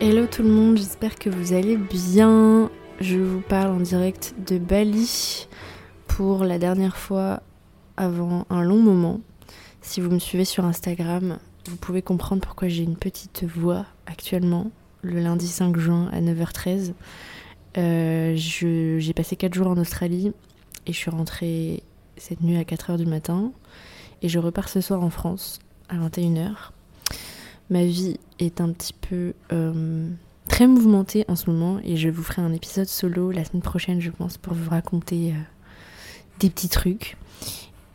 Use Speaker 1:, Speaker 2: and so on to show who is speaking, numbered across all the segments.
Speaker 1: Hello tout le monde, j'espère que vous allez bien. Je vous parle en direct de Bali pour la dernière fois avant un long moment. Si vous me suivez sur Instagram, vous pouvez comprendre pourquoi j'ai une petite voix actuellement, le lundi 5 juin à 9h13. Euh, j'ai passé 4 jours en Australie et je suis rentrée cette nuit à 4h du matin. Et je repars ce soir en France à 21h ma vie est un petit peu euh, très mouvementée en ce moment et je vous ferai un épisode solo la semaine prochaine, je pense, pour vous raconter euh, des petits trucs.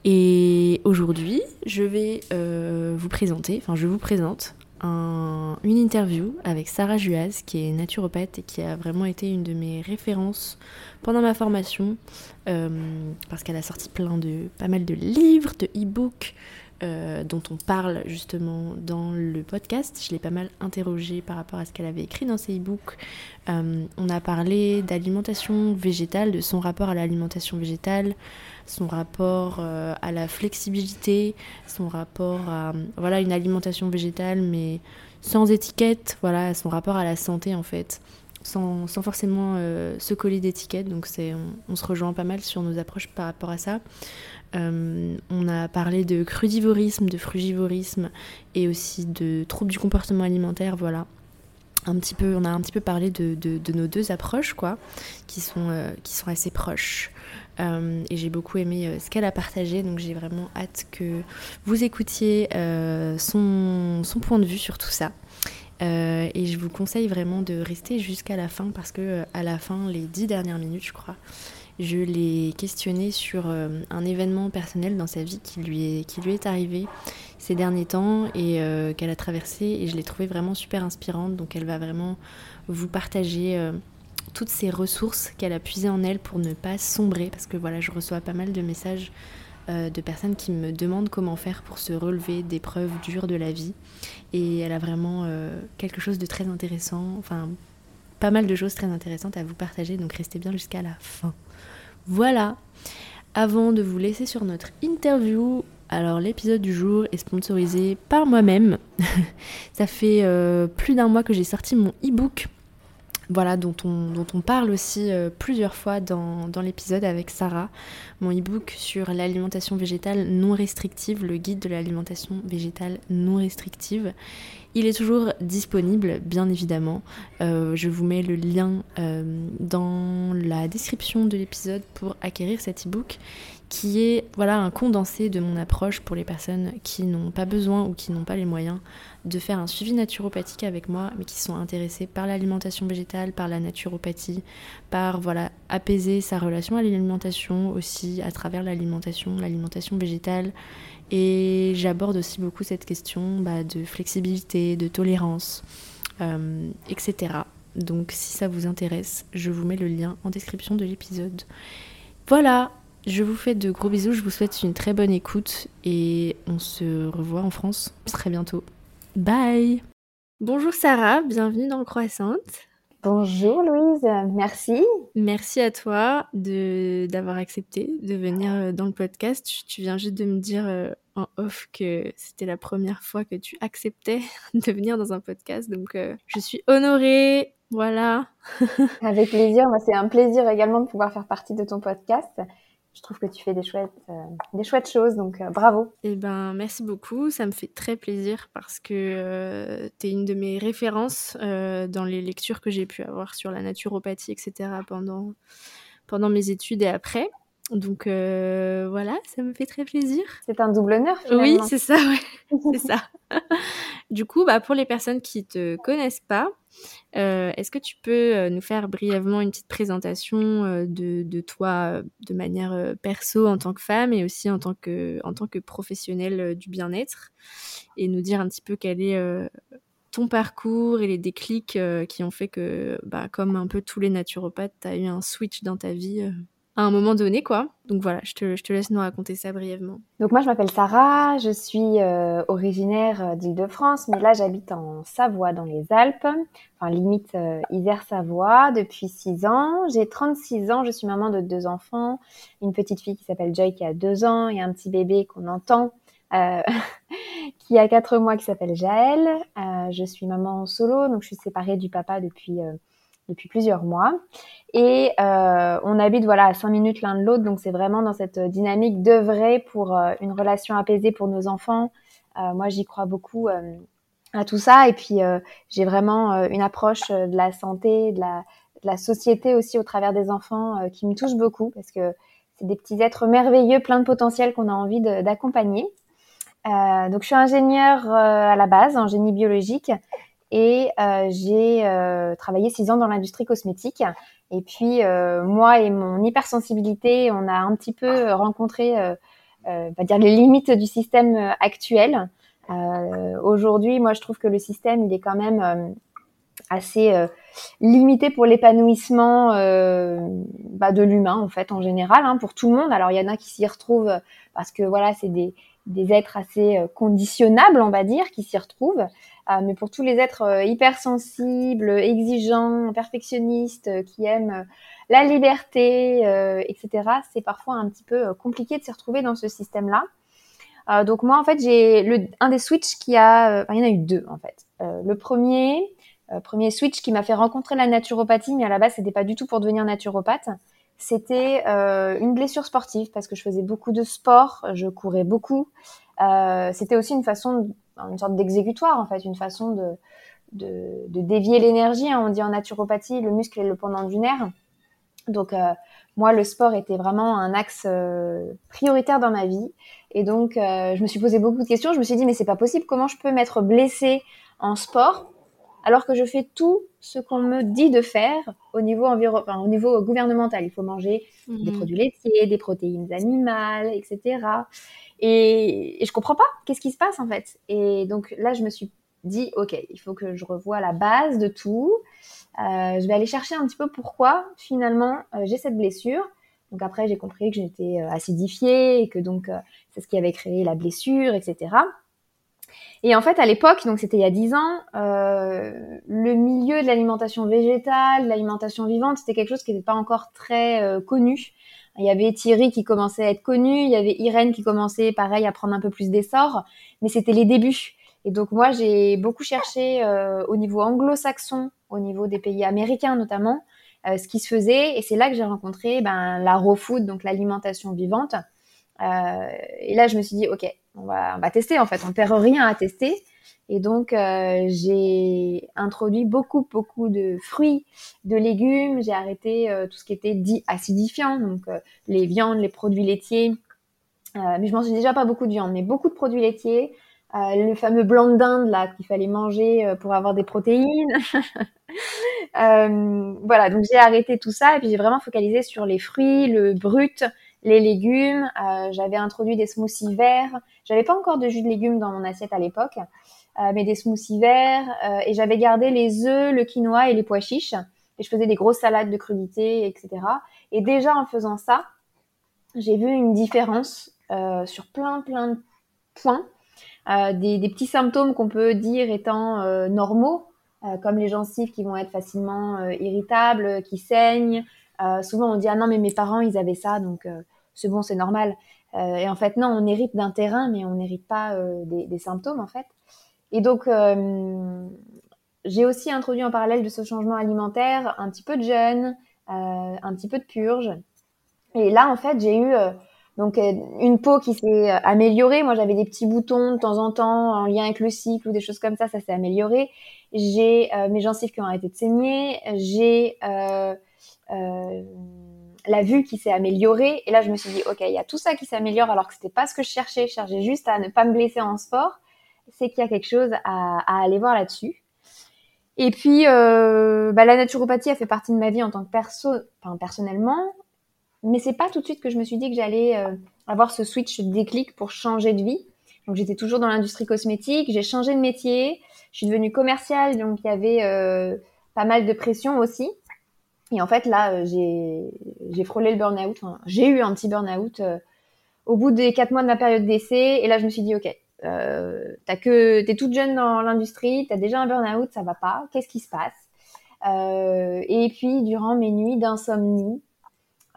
Speaker 1: Et aujourd'hui, je vais euh, vous présenter, enfin, je vous présente une interview avec Sarah Juaz, qui est naturopathe et qui a vraiment été une de mes références pendant ma formation, parce qu'elle a sorti plein de, pas mal de livres, de e-books, euh, dont on parle justement dans le podcast. Je l'ai pas mal interrogée par rapport à ce qu'elle avait écrit dans ses e-books. Euh, on a parlé d'alimentation végétale, de son rapport à l'alimentation végétale, son rapport euh, à la flexibilité, son rapport à voilà une alimentation végétale mais sans étiquette, voilà son rapport à la santé en fait. Sans, forcément se coller d'étiquette, donc c'est, on, se rejoint pas mal sur nos approches par rapport à ça. Euh, on a parlé de crudivorisme, de frugivorisme et aussi de troubles du comportement alimentaire, voilà. Un petit peu, on a un petit peu parlé de, nos deux approches, quoi, qui sont, euh, qui sont assez proches. Euh, et j'ai beaucoup aimé ce qu'elle a partagé, donc j'ai vraiment hâte que vous écoutiez son, son, point de vue sur tout ça. et je vous conseille vraiment de rester jusqu'à la fin parce que à la fin, les dix dernières minutes, je crois, je l'ai questionné sur euh, un événement personnel dans sa vie qui lui est, qui lui est arrivé ces derniers temps et euh, qu'elle a traversé et je l'ai trouvé vraiment super inspirante. Donc elle va vraiment vous partager euh, toutes ces ressources qu'elle a puisées en elle pour ne pas sombrer parce que voilà, je reçois pas mal de messages de personnes qui me demandent comment faire pour se relever des preuves dures de la vie et elle a vraiment quelque chose de très intéressant, enfin pas mal de choses très intéressantes à vous partager donc restez bien jusqu'à la fin. Voilà. Avant de vous laisser sur notre interview, alors l'épisode du jour est sponsorisé par moi-même. Ça fait euh, plus d'un mois que j'ai sorti mon e-book. Voilà, dont on, dont on parle aussi euh, plusieurs fois dans, l'épisode avec Sarah, mon e-book sur l'alimentation végétale non restrictive, le guide de l'alimentation végétale non restrictive. Il est toujours disponible, bien évidemment. Euh, je vous mets le lien euh, dans la description de l'épisode pour acquérir cet e-book qui est voilà un condensé de mon approche pour les personnes qui n'ont pas besoin ou qui n'ont pas les moyens de faire un suivi naturopathique avec moi, mais qui sont intéressés par l'alimentation végétale, par la naturopathie, par voilà apaiser sa relation à l'alimentation aussi à travers l'alimentation, l'alimentation végétale et j'aborde aussi beaucoup cette question bah, de flexibilité, de tolérance, euh, etc. Donc si ça vous intéresse, je vous mets le lien en description de l'épisode. Voilà, je vous fais de gros bisous, je vous souhaite une très bonne écoute et on se revoit en France très bientôt. Bye Bonjour Sarah, bienvenue dans Croissante.
Speaker 2: Bonjour Louise, merci.
Speaker 1: Merci à toi de d'avoir accepté de venir euh, dans le podcast. Tu viens juste de me dire euh, en off que c'était la première fois que tu acceptais de venir dans un podcast, donc euh, je suis honorée. Voilà.
Speaker 2: Avec plaisir, c'est un plaisir également de pouvoir faire partie de ton podcast je trouve que tu fais des chouettes, euh, des chouettes choses, donc euh, bravo.
Speaker 1: Eh ben, merci beaucoup, ça me fait très plaisir parce que euh, tu es une de mes références dans les lectures que j'ai pu avoir sur la naturopathie, etc. pendant, pendant mes études et après. Donc voilà, ça me fait très plaisir.
Speaker 2: C'est un double honneur finalement.
Speaker 1: Oui, c'est ça, ouais. c'est ça. du coup, bah, pour les personnes qui te connaissent pas, euh, est-ce que tu peux euh, nous faire brièvement une petite présentation euh, de, toi de manière perso en tant que femme et aussi en tant que, en tant que professionnelle du bien-être et nous dire un petit peu quel est ton parcours et les déclics qui ont fait que, bah, comme un peu tous les naturopathes, tu as eu un switch dans ta vie à un moment donné, quoi. Donc voilà, je te, laisse nous raconter ça brièvement.
Speaker 2: Donc moi, je m'appelle Sarah, je suis euh, originaire euh, d'Île-de-France, mais là, j'habite en Savoie, dans les Alpes, enfin limite euh, Isère-Savoie, depuis 6 ans. J'ai 36 ans, je suis maman de deux enfants, une petite fille qui s'appelle Joy qui a 2 ans et un petit bébé qu'on entend. qui a quatre mois, qui s'appelle Jaël. je suis maman solo, donc je suis séparée du papa depuis depuis plusieurs mois. Et euh, on habite voilà à cinq minutes l'un de l'autre, donc c'est vraiment dans cette dynamique d'œuvrer pour euh, une relation apaisée pour nos enfants. Euh, moi, j'y crois beaucoup euh, à tout ça. Et puis, euh, j'ai vraiment une approche de la santé, de la, de la, société aussi au travers des enfants qui me touche beaucoup parce que c'est des petits êtres merveilleux, plein de potentiel qu'on a envie d'accompagner. donc, je suis ingénieure à la base en génie biologique et euh, j'ai euh, travaillé six ans dans l'industrie cosmétique. Et puis euh, moi et mon hypersensibilité, on a un petit peu rencontré, on va dire les limites du système actuel. Aujourd'hui, moi je trouve que le système il est quand même assez limité pour l'épanouissement bah, de l'humain en fait en général hein, pour tout le monde. Alors il y en a qui s'y retrouvent parce que voilà c'est des, des êtres assez conditionnables on va dire qui s'y retrouvent. Euh, mais pour tous les êtres euh, hypersensibles, exigeants, perfectionnistes, euh, qui aiment la liberté, etc., c'est parfois un petit peu compliqué de s'y retrouver dans ce système-là. donc moi, en fait, j'ai un des switches qui a, enfin, il y en a eu deux en fait. le premier, premier switch qui m'a fait rencontrer la naturopathie, mais à la base, c'était pas du tout pour devenir naturopathe. C'était une blessure sportive parce que je faisais beaucoup de sport, je courais beaucoup. c'était aussi une façon une sorte d'exécutoire en fait, une façon de, de, de dévier l'énergie. Hein. On dit en naturopathie, le muscle est le pendant du nerf. Donc euh, moi, le sport était vraiment un axe euh, prioritaire dans ma vie. Et donc, euh, je me suis posé beaucoup de questions. Je me suis dit, mais c'est pas possible. Comment je peux m'être blessée en sport alors que je fais tout ce qu'on me dit de faire au niveau, enviro enfin, au niveau gouvernemental? Il faut manger des mmh. produits laitiers, des protéines animales, etc. Et, et je comprends pas. Qu'est-ce qui se passe en fait Et donc là, je me suis dit, ok, il faut que je revoie la base de tout. Euh, je vais aller chercher un petit peu pourquoi finalement euh, j'ai cette blessure. Donc après, j'ai compris que j'étais euh, acidifiée et que donc c'est ce qui avait créé la blessure, etc. Et en fait, à l'époque, donc c'était il y a dix ans, le milieu de l'alimentation végétale, l'alimentation vivante, c'était quelque chose qui n'était pas encore très connu. Il y avait Thierry qui commençait à être connu, il y avait Irène qui commençait, pareil, à prendre un peu plus d'essor, mais c'était les débuts. Et donc moi, j'ai beaucoup cherché euh, au niveau anglo-saxon, au niveau des pays américains notamment, euh, ce qui se faisait. Et c'est là que j'ai rencontré ben, la raw food, donc l'alimentation vivante. Euh, et là, je me suis dit, ok, on va, on va tester en fait, on perd rien à tester. Et donc, euh, j'ai introduit beaucoup, beaucoup de fruits, de légumes. J'ai arrêté euh, tout ce qui était dit acidifiant, donc euh, les viandes, les produits laitiers. mais je mangeais déjà pas beaucoup de viande, mais beaucoup de produits laitiers. le fameux blanc de dinde là qu'il fallait manger pour avoir des protéines. voilà, donc j'ai arrêté tout ça et puis j'ai vraiment focalisé sur les fruits, le brut, les légumes. j'avais introduit des smoothies verts. J'avais pas encore de jus de légumes dans mon assiette à l'époque. Euh, mais des smoothies verts, euh, et j'avais gardé les œufs, le quinoa et les pois chiches. Et je faisais des grosses salades de crudités, etc. Et déjà en faisant ça, j'ai vu une différence euh, sur plein plein de points, euh, des, des, petits symptômes qu'on peut dire étant euh, normaux, euh, comme les gencives qui vont être facilement irritables, qui saignent. souvent on dit ah non mais mes parents ils avaient ça donc c'est bon c'est normal. et en fait non on hérite d'un terrain mais on n'hérite pas des, des, symptômes en fait. Et donc, euh, j'ai aussi introduit en parallèle de ce changement alimentaire un petit peu de jeûne, euh, un petit peu de purge. Et là, en fait, j'ai eu euh, donc une peau qui s'est améliorée. Moi, j'avais des petits boutons de temps en temps en lien avec le cycle ou des choses comme ça. Ça s'est amélioré. J'ai mes gencives qui ont arrêté de saigner. J'ai la vue qui s'est améliorée. Et là, je me suis dit, ok, il y a tout ça qui s'améliore alors que c'était pas ce que je cherchais. Je cherchais juste à ne pas me blesser en sport c'est qu'il y a quelque chose à, aller voir là-dessus. Et puis, euh, bah, la naturopathie a fait partie de ma vie en tant que perso, enfin, personnellement, mais c'est pas tout de suite que je me suis dit que j'allais euh, avoir ce switch déclic pour changer de vie. Donc j'étais toujours dans l'industrie cosmétique, j'ai changé de métier, je suis devenue commerciale, donc il y avait euh, pas mal de pression aussi. Et en fait là, j'ai frôlé le burn-out, j'ai eu un petit burn-out au bout des quatre mois de ma période d'essai, et là je me suis dit ok, euh, t'as que t'es toute jeune dans l'industrie, t'as déjà un burn-out, ça va pas. Qu'est-ce qui se passe? Euh, Et puis durant mes nuits d'insomnie,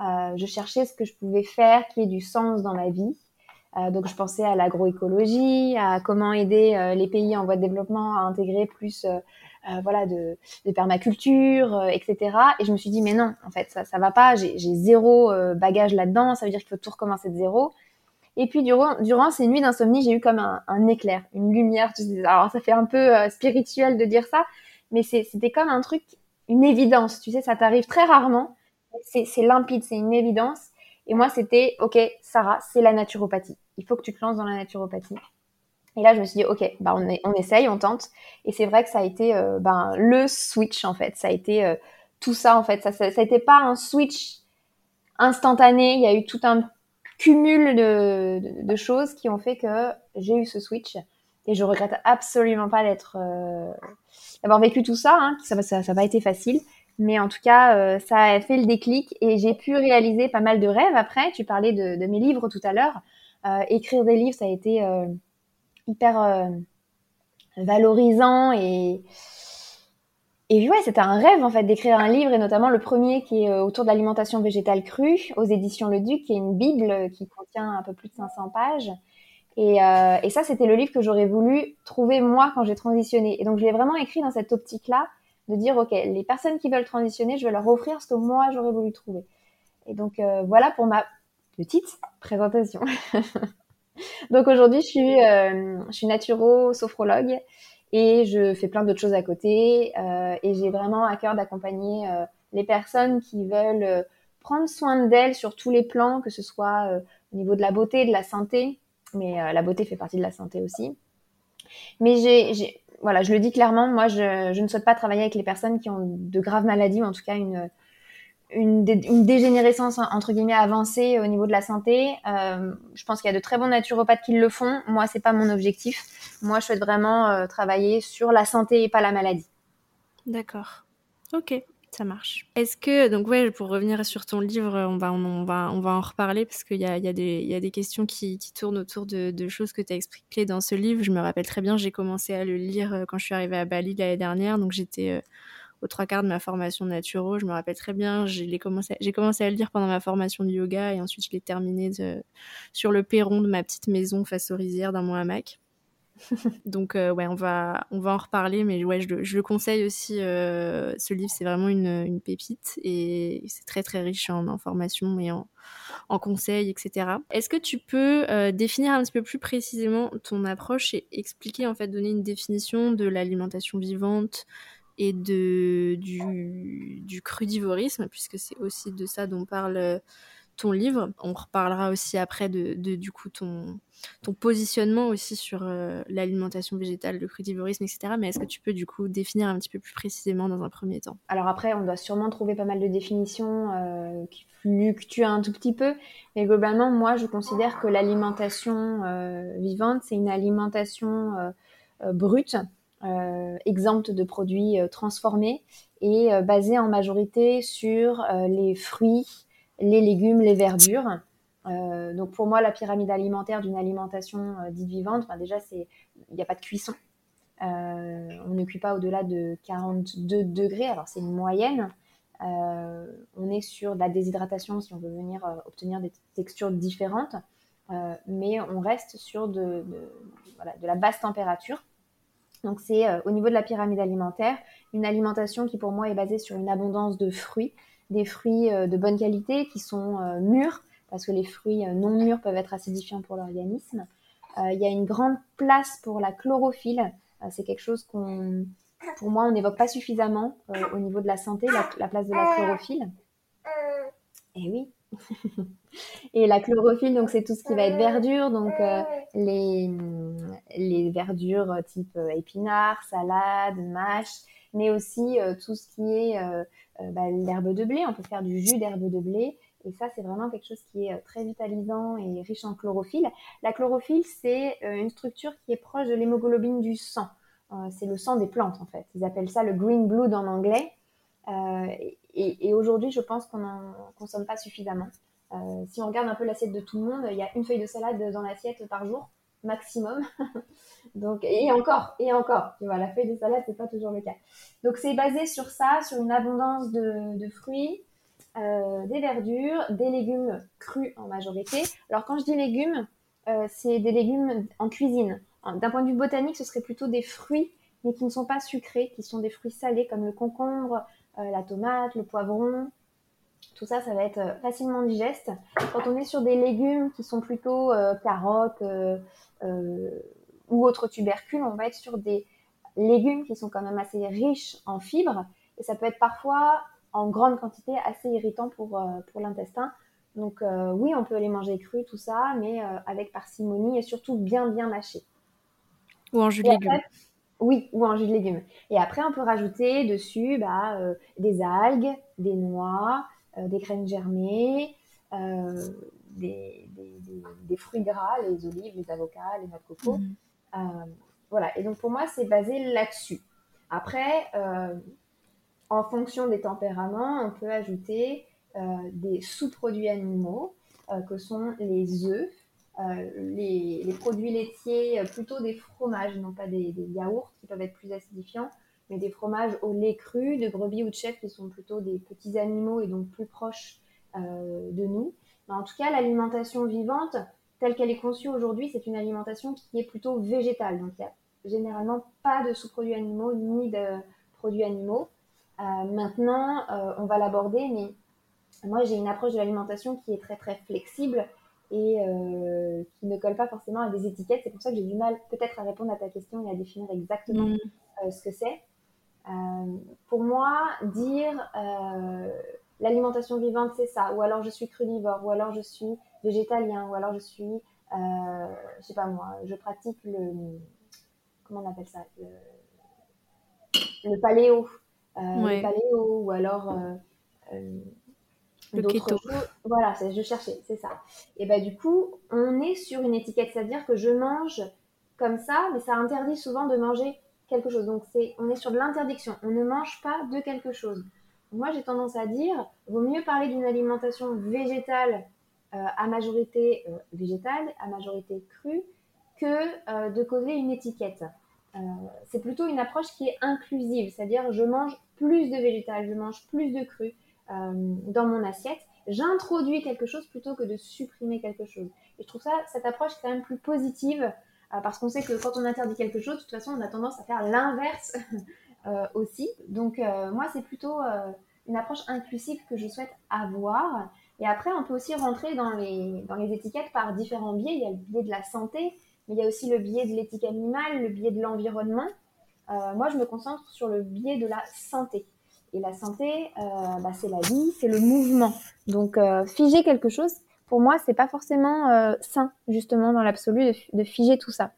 Speaker 2: euh, je cherchais ce que je pouvais faire qui ait du sens dans ma vie. donc je pensais à l'agroécologie, à comment aider les pays en voie de développement à intégrer plus voilà de, de permaculture, etc. Et je me suis dit mais non, en fait ça ça va pas, j'ai zéro bagage là-dedans, ça veut dire qu'il faut tout recommencer de zéro. Et puis durant, durant ces nuits d'insomnie, j'ai eu comme un, éclair, une lumière. Alors ça fait un peu spirituel de dire ça, mais c'était comme un truc, une évidence. Tu sais, ça t'arrive très rarement. C'est limpide, c'est une évidence. Et moi, c'était, OK, Sarah, c'est la naturopathie. Il faut que tu te lances dans la naturopathie. Et là, je me suis dit, OK, bah, on, essaye, on tente. Et c'est vrai que ça a été euh, ben, le switch, en fait. Ça a été euh, tout ça, en fait. Ça n'a été pas un switch instantané. Il y a eu tout un cumul de, de, choses qui ont fait que j'ai eu ce switch. Et je regrette absolument pas d'être, euh, d'avoir vécu tout ça. Hein, ça n'a ça, ça pas été facile. Mais en tout cas, euh, ça a fait le déclic et j'ai pu réaliser pas mal de rêves après. Tu parlais de, de mes livres tout à l'heure. Euh, écrire des livres, ça a été euh, hyper euh, valorisant et et ouais, c'était un rêve en fait d'écrire un livre et notamment le premier qui est autour de l'alimentation végétale crue aux éditions Le Duc, qui est une bible qui contient un peu plus de 500 pages. Et, euh, et ça, c'était le livre que j'aurais voulu trouver moi quand j'ai transitionné. Et donc, je l'ai vraiment écrit dans cette optique-là de dire, OK, les personnes qui veulent transitionner, je vais leur offrir ce que moi, j'aurais voulu trouver. Et donc, euh, voilà pour ma petite présentation. donc, aujourd'hui, je suis, euh, je suis naturo-sophrologue et je fais plein d'autres choses à côté. Euh, et j'ai vraiment à cœur d'accompagner euh, les personnes qui veulent euh, prendre soin d'elles sur tous les plans, que ce soit au niveau de la beauté, de la santé, mais la beauté fait partie de la santé aussi. Mais j'ai voilà, je le dis clairement, moi, je, je, ne souhaite pas travailler avec les personnes qui ont de graves maladies, ou en tout cas une, une, dégénérescence entre guillemets avancée au niveau de la santé. Euh, je pense qu'il y a de très bons naturopathes qui le font. Moi, c'est pas mon objectif. Moi, je souhaite vraiment euh, travailler sur la santé et pas la maladie.
Speaker 1: D'accord. Ok. Ça marche. Est-ce que, donc ouais, pour revenir sur ton livre, on va, on, va, on va en reparler parce qu'il y a, y, a des, questions qui, tournent autour de, choses que tu as expliquées dans ce livre. Je me rappelle très bien, j'ai commencé à le lire euh, quand je suis arrivée à Bali l'année dernière, donc j'étais aux trois quarts de ma formation naturo. Je me rappelle très bien, j'ai commencé, à le lire pendant ma formation de yoga et ensuite je l'ai terminé sur le perron de ma petite maison face aux rizières dans mon hamac. Donc euh, ouais, on va on va en reparler, mais ouais, je, le conseille aussi. Euh, ce livre, c'est vraiment une, une, pépite et c'est très très riche en informations et en, en conseils, etc. Est-ce que tu peux euh, définir un petit peu plus précisément ton approche et expliquer en fait, donner une définition de l'alimentation vivante et de du, du crudivorisme, puisque c'est aussi de ça dont parle ton livre. On reparlera aussi après de, du coup ton, ton positionnement aussi sur euh, l'alimentation végétale, le crudivorisme, etc. Mais est-ce que tu peux du coup définir un petit peu plus précisément dans un premier temps?
Speaker 2: Alors après, on doit sûrement trouver pas mal de définitions euh, qui fluctuent un tout petit peu, mais globalement, moi, je considère que l'alimentation euh, vivante, c'est une alimentation euh, euh, brute, euh, exempte de produits transformés et basée en majorité sur les fruits, les légumes, les verdures. Euh, donc pour moi, la pyramide alimentaire d'une alimentation euh, dite vivante, ben déjà, il n'y a pas de cuisson. Euh, on ne cuit pas au-delà de 42 degrés, alors c'est une moyenne. Euh, on est sur de la déshydratation si on veut venir euh, obtenir des textures différentes, euh, mais on reste sur de, la basse température. Donc c'est au niveau de la pyramide alimentaire une alimentation qui pour moi est basée sur une abondance de fruits, des fruits euh, de bonne qualité qui sont euh, mûrs, parce que les fruits euh, non mûrs peuvent être acidifiants pour l'organisme. Il y a une grande place pour la chlorophylle. C'est quelque chose qu'on, pour moi, on n'évoque pas suffisamment au niveau de la santé, la, la place de la chlorophylle. Et eh oui. et la chlorophylle, donc c'est tout ce qui va être verdure, donc euh, les, les verdures type épinards, salade, mâche, mais aussi euh, tout ce qui est euh, euh, bah, l'herbe de blé. On peut faire du jus d'herbe de blé. Et ça, c'est vraiment quelque chose qui est très vitalisant et riche en chlorophylle. La chlorophylle, c'est une structure qui est proche de l'hémoglobine du sang. c'est le sang des plantes, en fait. Ils appellent ça le green blood en anglais. Et, et aujourd'hui, je pense qu'on n'en consomme pas suffisamment. si on regarde un peu l'assiette de tout le monde, il y a une feuille de salade dans l'assiette par jour maximum. Donc, et encore, et encore, tu vois, la feuille de salade, c'est pas toujours le cas. Donc, c'est basé sur ça, sur une abondance de, fruits, euh, des verdures, des légumes crus en majorité. Alors, quand je dis légumes, c'est des légumes en cuisine. D'un point de vue botanique, ce serait plutôt des fruits, mais qui ne sont pas sucrés, qui sont des fruits salés comme le concombre, la tomate, le poivron, tout ça, ça va être euh, facilement digeste. Quand on est sur des légumes qui sont plutôt euh, carottes euh, ou autres tubercules, on va être sur des légumes qui sont quand même assez riches en fibres. Et ça peut être parfois en grande quantité assez irritant pour, pour l'intestin. Donc oui, on peut les manger crus, tout ça, mais avec parcimonie et surtout bien bien mâché.
Speaker 1: Ou en jus de légumes.
Speaker 2: Oui, ou en jus de légumes. Et après, on peut rajouter dessus bah, des algues, des noix, euh, des graines germées, euh, des, fruits gras, les olives, les avocats, les noix de coco. Mhm. Euh, voilà, et donc pour moi, c'est basé là-dessus. Après, en fonction des tempéraments, on peut ajouter des sous-produits animaux, que sont les œufs, les, produits laitiers, plutôt des fromages, non pas des, yaourts qui peuvent être plus acidifiants, mais des fromages au lait cru de brebis ou de chèvre qui sont plutôt des petits animaux et donc plus proches euh, de nous. Mais en tout cas, l'alimentation vivante, telle qu'elle est conçue aujourd'hui, c'est une alimentation qui est plutôt végétale. Donc il n'y a généralement pas de sous-produits animaux ni de produits animaux. Euh, maintenant, euh, on va l'aborder, mais moi j'ai une approche de l'alimentation qui est très très flexible et qui ne colle pas forcément à des étiquettes. C'est pour ça que j'ai du mal peut-être à répondre à ta question et à définir exactement mm. ce que c'est. Euh, pour moi, dire euh, l'alimentation vivante, c'est ça, ou alors je suis crudivore, ou alors je suis végétalien, ou alors je suis, euh, je sais pas moi, je pratique le, comment on appelle ça, le, paléo, le paléo, ou alors
Speaker 1: le keto.
Speaker 2: Voilà, je cherchais, c'est ça. Et bah du coup, on est sur une étiquette, c'est-à-dire que je mange comme ça, mais ça interdit souvent de manger quelque chose. Donc c'est, on est sur de l'interdiction. On ne mange pas de quelque chose. Moi, j'ai tendance à dire, vaut mieux parler d'une alimentation végétale euh, à majorité euh, végétale, à majorité crue, que euh, de causer une étiquette. c'est plutôt une approche qui est inclusive, c'est-à-dire je mange plus de végétal, je mange plus de cru dans mon assiette. J'introduis quelque chose plutôt que de supprimer quelque chose. Et je trouve ça, cette approche quand même plus positive euh, parce qu'on sait que quand on interdit quelque chose, de toute façon, on a tendance à faire l'inverse euh, aussi. Donc, euh, moi, c'est plutôt une approche inclusive que je souhaite avoir. Et après, on peut aussi rentrer dans les, dans les étiquettes par différents biais. Il y a le biais de la santé, mais il y a aussi le biais de l'éthique animale, le biais de l'environnement. moi, je me concentre sur le biais de la santé. Et la santé, bah, c'est la vie, c'est le mouvement. Donc, figer quelque chose, pour moi, c'est pas forcément euh, sain, justement, dans l'absolu, de, figer tout ça.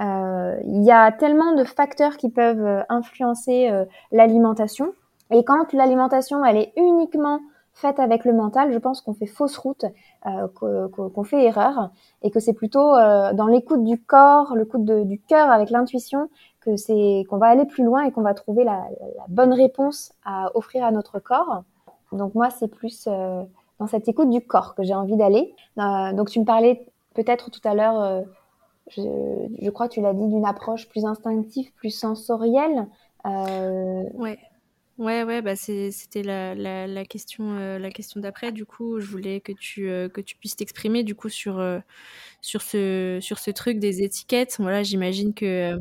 Speaker 2: Euh, il y a tellement de facteurs qui peuvent euh, influencer l'alimentation. Et quand l'alimentation, elle est uniquement faite avec le mental, je pense qu'on fait fausse route, qu'on fait erreur, et que c'est plutôt dans l'écoute du corps, l'écoute du cœur avec l'intuition, que c'est qu'on va aller plus loin et qu'on va trouver la, bonne réponse à offrir à notre corps. Donc moi, c'est plus dans cette écoute du corps que j'ai envie d'aller. Euh, donc tu me parlais peut-être tout à l'heure, euh, je, crois que tu l'as dit, d'une approche plus instinctive, plus sensorielle.
Speaker 1: Euh... Ouais. Ouais, bah c'était la, la, question, euh, la question d'après. Du coup, je voulais que tu, que tu puisses t'exprimer du coup sur, sur, ce, sur ce truc des étiquettes. Voilà, j'imagine que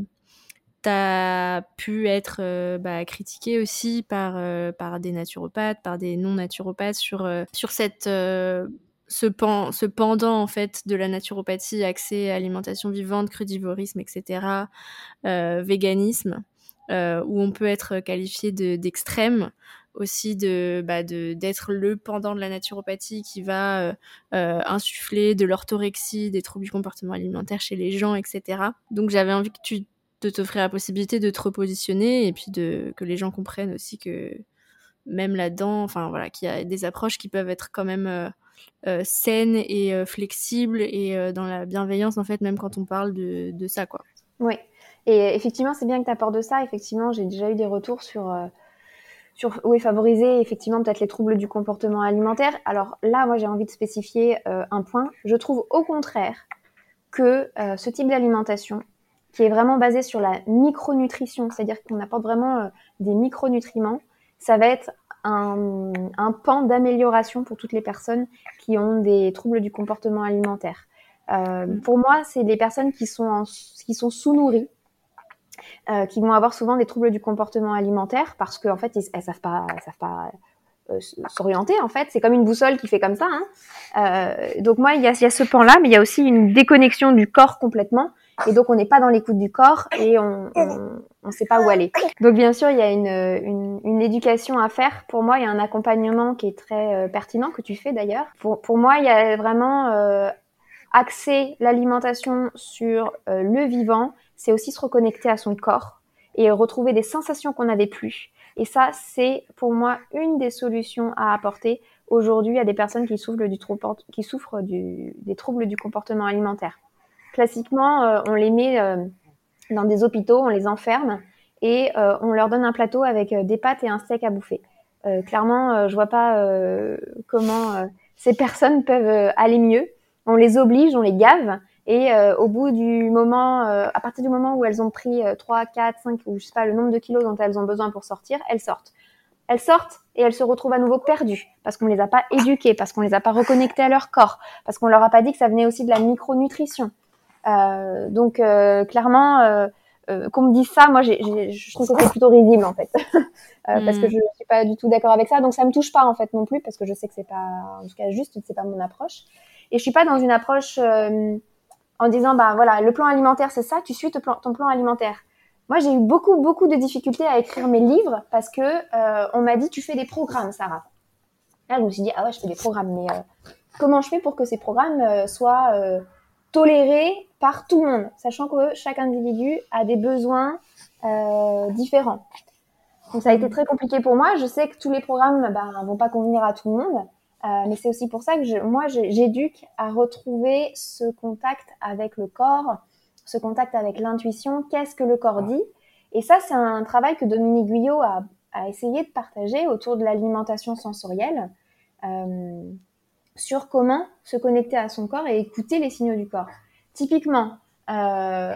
Speaker 1: tu pu être euh, bah, critiqué aussi par, euh, par des naturopathes, par des non-naturopathes sur, euh, sur cette, ce, ce pendant en fait de la naturopathie, accès à alimentation vivante, crudivorisme, etc., véganisme, où on peut être qualifié d'extrême. aussi de bah, d'être le pendant de la naturopathie qui va insuffler de l'orthorexie, des troubles du comportement alimentaire chez les gens, etc. Donc j'avais envie que tu de t'offrir la possibilité de te repositionner et puis de que les gens comprennent aussi que même là-dedans, enfin voilà, qu'il y a des approches qui peuvent être quand même euh, euh, saines et euh, flexibles et dans la bienveillance en fait, même quand on parle de, de ça quoi.
Speaker 2: Oui, et effectivement c'est bien que tu apportes de ça. Effectivement, j'ai déjà eu des retours sur sur oui favoriser effectivement peut-être les troubles du comportement alimentaire. Alors là, moi j'ai envie de spécifier un point. Je trouve au contraire que ce type d'alimentation qui est vraiment basé sur la micronutrition, c'est-à-dire qu'on apporte vraiment euh, des micronutriments. Ça va être un, pan d'amélioration pour toutes les personnes qui ont des troubles du comportement alimentaire. Mm. Pour moi, c'est les personnes qui sont, qui sont sous-nourries, qui vont avoir souvent des troubles du comportement alimentaire parce qu'en fait, elles savent pas, savent pas s'orienter en fait. C'est comme une boussole qui fait comme ça. Hein. Euh, donc moi, il y a, ce pan-là, mais il y a aussi une déconnexion du corps complètement. Et donc on n'est pas dans l'écoute du corps et on ne sait pas où aller. Donc bien sûr, il y a une, une, éducation à faire. Pour moi, il y a un accompagnement qui est très euh, pertinent que tu fais d'ailleurs. Pour, pour moi, il y a vraiment euh, axer l'alimentation sur euh, le vivant. C'est aussi se reconnecter à son corps et retrouver des sensations qu'on n'avait plus. Et ça, c'est pour moi une des solutions à apporter aujourd'hui à des personnes qui souffrent, du, qui souffrent du, des troubles du comportement alimentaire. Classiquement, euh, on les met euh, dans des hôpitaux, on les enferme et euh, on leur donne un plateau avec des pâtes et un steak à bouffer. clairement, je vois pas comment ces personnes peuvent aller mieux. On les oblige, on les gave et euh, au bout du moment, euh, à partir du moment où elles ont pris 3, 4, 5 ou je sais pas le nombre de kilos dont elles ont besoin pour sortir, elles sortent. Elles sortent et elles se retrouvent à nouveau perdues parce qu'on les a pas éduquées, parce qu'on les a pas reconnectées à leur corps, parce qu'on leur a pas dit que ça venait aussi de la micronutrition. Euh, donc euh, clairement, euh, qu'on me dise ça, moi je trouve que c'est plutôt risible en fait, parce que hmm. je suis pas du tout d'accord avec ça. Donc ça me touche pas en fait non plus parce que je sais que c'est pas, en tout cas juste, c'est pas mon approche. Et je suis pas dans une approche en disant bah voilà le plan alimentaire c'est ça tu suis ton plan, alimentaire. Moi j'ai eu beaucoup beaucoup de difficultés à écrire mes livres parce que euh, on m'a dit tu fais des programmes Sarah. Là je me suis dit ah ouais je fais des programmes mais euh, comment je fais pour que ces programmes euh, soient tolérés par tout le monde sachant que chaque individu a des besoins différents. Donc ça a été très compliqué pour moi. Je sais que tous les programmes bah, vont pas convenir à tout le monde. euh, mais c'est aussi pour ça que je, moi, j'éduque à retrouver ce contact avec le corps, ce contact avec l'intuition. Qu'est-ce que le corps dit? Et ça, c'est un travail que Dominique Guyot a, a, essayé de partager autour de l'alimentation sensorielle, euh, sur comment se connecter à son corps et écouter les signaux du corps. Typiquement, euh,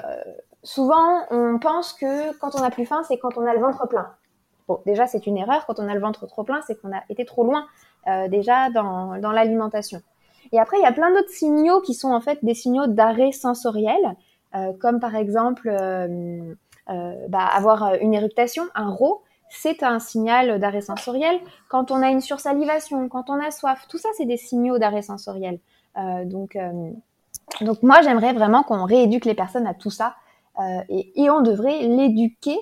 Speaker 2: souvent, on pense que quand on a plus faim, c'est quand on a le ventre plein. Bon, déjà, c'est une erreur. Quand on a le ventre trop plein, c'est qu'on a été trop loin euh, déjà dans, dans l'alimentation. Et après, il y a plein d'autres signaux qui sont en fait des signaux d'arrêt sensoriel, euh, comme par exemple euh, bah, avoir une éructation, un RO, c'est un signal d'arrêt sensoriel. Quand on a une sursalivation, quand on a soif, tout ça, c'est des signaux d'arrêt sensoriel. donc, donc moi, j'aimerais vraiment qu'on rééduque les personnes à tout ça. Et, et, on devrait l'éduquer,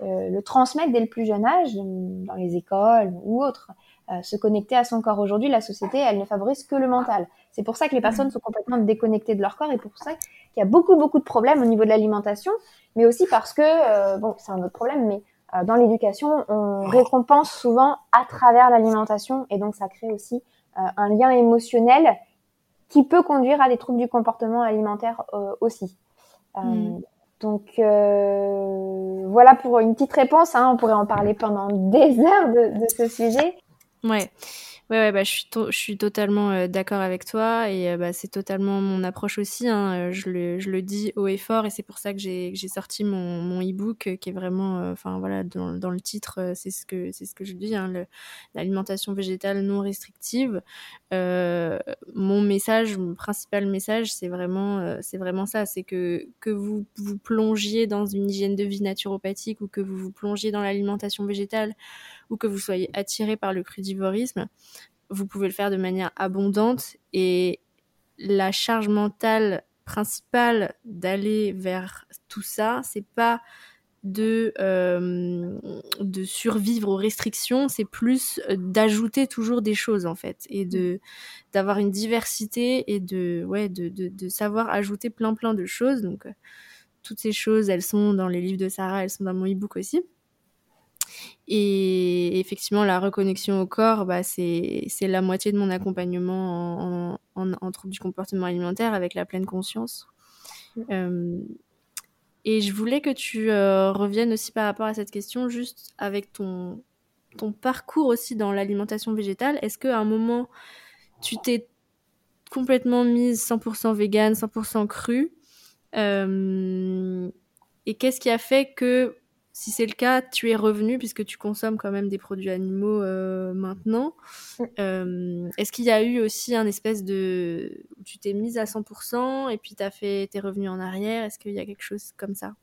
Speaker 2: le transmettre dès le plus jeune âge, dans les écoles ou autres. Euh, se connecter à son corps. Aujourd'hui, la société, elle ne favorise que le mental. C'est pour ça que les personnes sont complètement déconnectées de leur corps et pour ça qu'il y a beaucoup, beaucoup de problèmes au niveau de l'alimentation, mais aussi parce que, euh, bon, c'est un autre problème, mais euh, dans l'éducation, on récompense souvent à travers l'alimentation et donc ça crée aussi un lien émotionnel qui peut conduire à des troubles du comportement alimentaire aussi. Mm. Donc voilà pour une petite réponse. Hein. on pourrait en parler pendant des heures de, de ce sujet.
Speaker 1: Ouais. Ouais, ouais, bah, je suis, je suis totalement euh, d'accord avec toi et euh, bah, c'est totalement mon approche aussi. Hein, euh, je, le, je le dis haut et fort et c'est pour ça que j'ai sorti mon, mon e-book qui est vraiment, enfin voilà, dans, dans, le titre, c'est ce que c'est ce que je dis, hein, l'alimentation végétale non restrictive. mon message, mon principal message, c'est vraiment, c'est vraiment ça, c'est que que vous vous plongiez dans une hygiène de vie naturopathique ou que vous vous plongiez dans l'alimentation végétale ou que vous soyez attiré par le crudivorisme, vous pouvez le faire de manière abondante et la charge mentale principale d'aller vers tout ça, c'est pas de, euh, de survivre aux restrictions, c'est plus d'ajouter toujours des choses en fait et de d'avoir une diversité et de ouais de, de, de, savoir ajouter plein plein de choses. Donc euh, toutes ces choses, elles sont dans les livres de Sarah, elles sont dans mon e-book aussi. Et effectivement, la reconnexion au corps, bah, c'est la moitié de mon accompagnement en, en, troubles du comportement alimentaire avec la pleine conscience. Euh, et je voulais que tu euh, reviennes aussi par rapport à cette question, juste avec ton, ton parcours aussi dans l'alimentation végétale. Est-ce qu'à un moment, tu t'es complètement mise 100% vegan, 100% cru euh, Et qu'est-ce qui a fait que si c'est le cas, tu es revenu puisque tu consommes quand même des produits animaux euh, maintenant. Euh, est-ce qu'il y a eu aussi un espèce de où tu t'es mise à 100% et puis tu fait tes revenus en arrière? Est-ce qu'il y a quelque chose comme ça?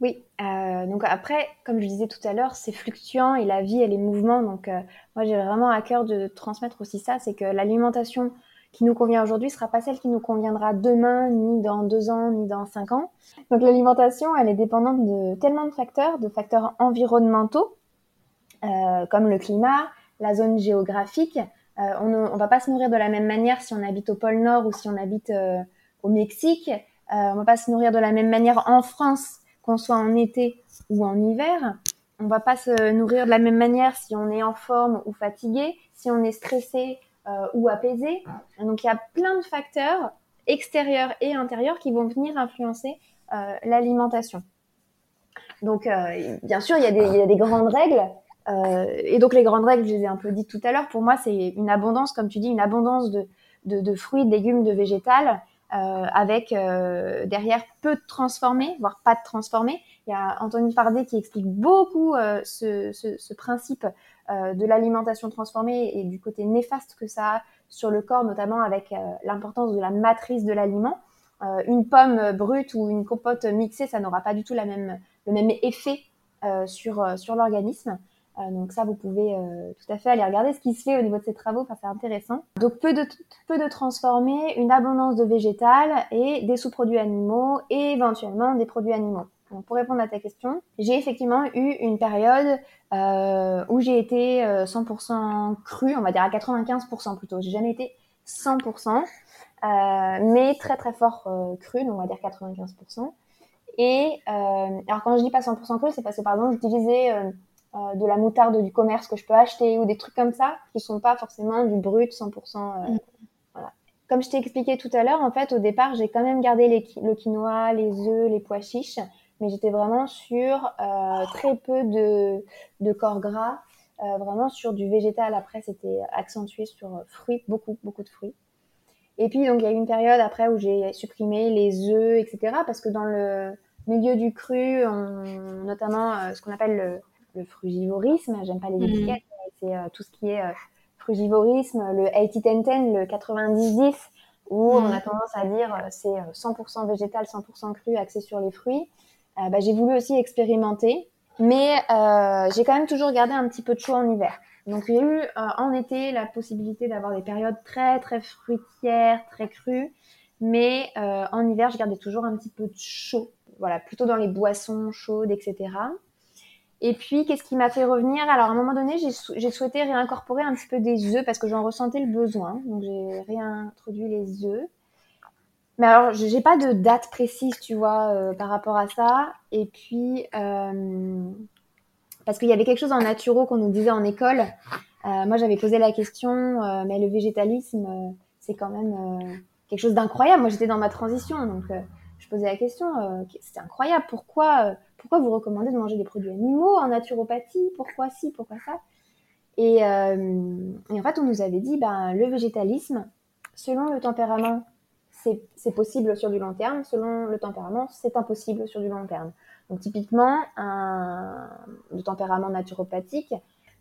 Speaker 2: Oui, euh, donc après, comme je disais tout à l'heure, c'est fluctuant et la vie, elle est mouvement. Donc moi, j'ai vraiment à cœur de transmettre aussi ça, c'est que l'alimentation qui nous convient aujourd'hui sera pas celle qui nous conviendra demain, ni dans deux ans, ni dans cinq ans. Donc l'alimentation, elle est dépendante de tellement de facteurs, de facteurs environnementaux, euh, comme le climat, la zone géographique. on ne va pas se nourrir de la même manière si on habite au pôle Nord ou si on habite au Mexique. on va pas se nourrir de la même manière en France qu'on soit en été ou en hiver. On va pas se nourrir de la même manière si on est en forme ou fatigué, si on est stressé euh, ou apaisé. Donc il y a plein de facteurs extérieurs et intérieurs qui vont venir influencer euh, l'alimentation. Donc euh, bien sûr, il y, a des, grandes règles. et donc les grandes règles, je les ai un peu dites tout à l'heure. Pour moi, c'est une abondance, comme tu dis, une abondance de, de fruits, de légumes, de végétales euh, avec euh, derrière peu de transformés, voire pas de transformés. Il y a Anthony Fardet qui explique beaucoup euh, ce, ce, principe de l'alimentation transformée et du côté néfaste que ça a sur le corps, notamment avec l'importance de la matrice de l'aliment. une pomme brute ou une compote mixée, ça n'aura pas du tout la même, le même effet sur, sur l'organisme. Euh, donc ça, vous pouvez euh, tout à fait aller regarder ce qui se fait au niveau de ces travaux, enfin, c'est intéressant. Donc peu de, peu de transformés, une abondance de végétal et des sous-produits animaux et éventuellement des produits animaux. Pour répondre à ta question, j'ai effectivement eu une période euh, où j'ai été 100% cru, on va dire à 95% plutôt. J'ai jamais été 100%, mais très très fort cru, donc on va dire 95%. Et alors quand je dis pas 100% cru, c'est parce que par exemple j'utilisais euh, de la moutarde du commerce que je peux acheter ou des trucs comme ça qui sont pas forcément du brut 100%. Euh, mm. voilà. Comme je t'ai expliqué tout à l'heure, en fait, au départ, j'ai quand même gardé les, le quinoa, les œufs, les pois chiches, mais j'étais vraiment sur euh, très peu de, de corps gras, euh, vraiment sur du végétal. Après, c'était accentué sur fruits, beaucoup, beaucoup de fruits. Et puis, donc, il y a eu une période après où j'ai supprimé les œufs, etc. Parce que dans le milieu du cru, on, notamment ce qu'on appelle le, le frugivorisme. J'aime pas les mhm. étiquettes, c'est euh, tout ce qui est euh, frugivorisme, le 80-10-10, le 90-10, où on mhm. a tendance à dire euh, c'est 100% végétal, 100% cru, axé sur les fruits. Bah, j'ai voulu aussi expérimenter, mais j'ai quand même toujours gardé un petit peu de chaud en hiver. Donc il y a eu en été la possibilité d'avoir des périodes très très fruitières, très crues, mais en hiver je gardais toujours un petit peu de chaud, voilà, plutôt dans les boissons chaudes, etc. Et puis, qu'est-ce qui m'a fait revenir? Alors, à un moment donné, j'ai souhaité réincorporer un petit peu des œufs parce que j'en ressentais le besoin. Donc, j'ai réintroduit les œufs. Mais alors, j'ai pas de date précise, tu vois, euh, par rapport à ça. Et puis, euh, parce qu'il y avait quelque chose en naturo qu'on nous disait en école. Euh, moi, j'avais posé la question, mais le végétalisme, c'est quand même quelque chose d'incroyable. Moi, j'étais dans ma transition, donc je posais la question, c'était incroyable. Pourquoi pourquoi vous recommandez de manger des produits animaux en naturopathie? Pourquoi ci Pourquoi ça? Et, et, en fait, on nous avait dit, ben, le végétalisme, selon le tempérament, c'est possible sur du long terme. Selon le tempérament, c'est impossible sur du long terme. Donc typiquement, un, le tempérament naturopathique.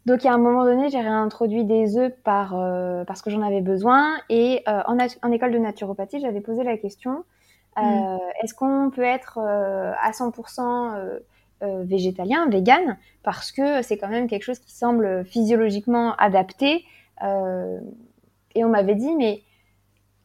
Speaker 2: Donc à un moment donné, j'ai réintroduit des œufs par, euh, parce que j'en avais besoin. Et euh, en, en, école de naturopathie, j'avais posé la question Mm. Euh, est-ce qu'on peut être à 100% euh, végétalien, vegan, parce que c'est quand même quelque chose qui semble physiologiquement adapté. et on m'avait dit, mais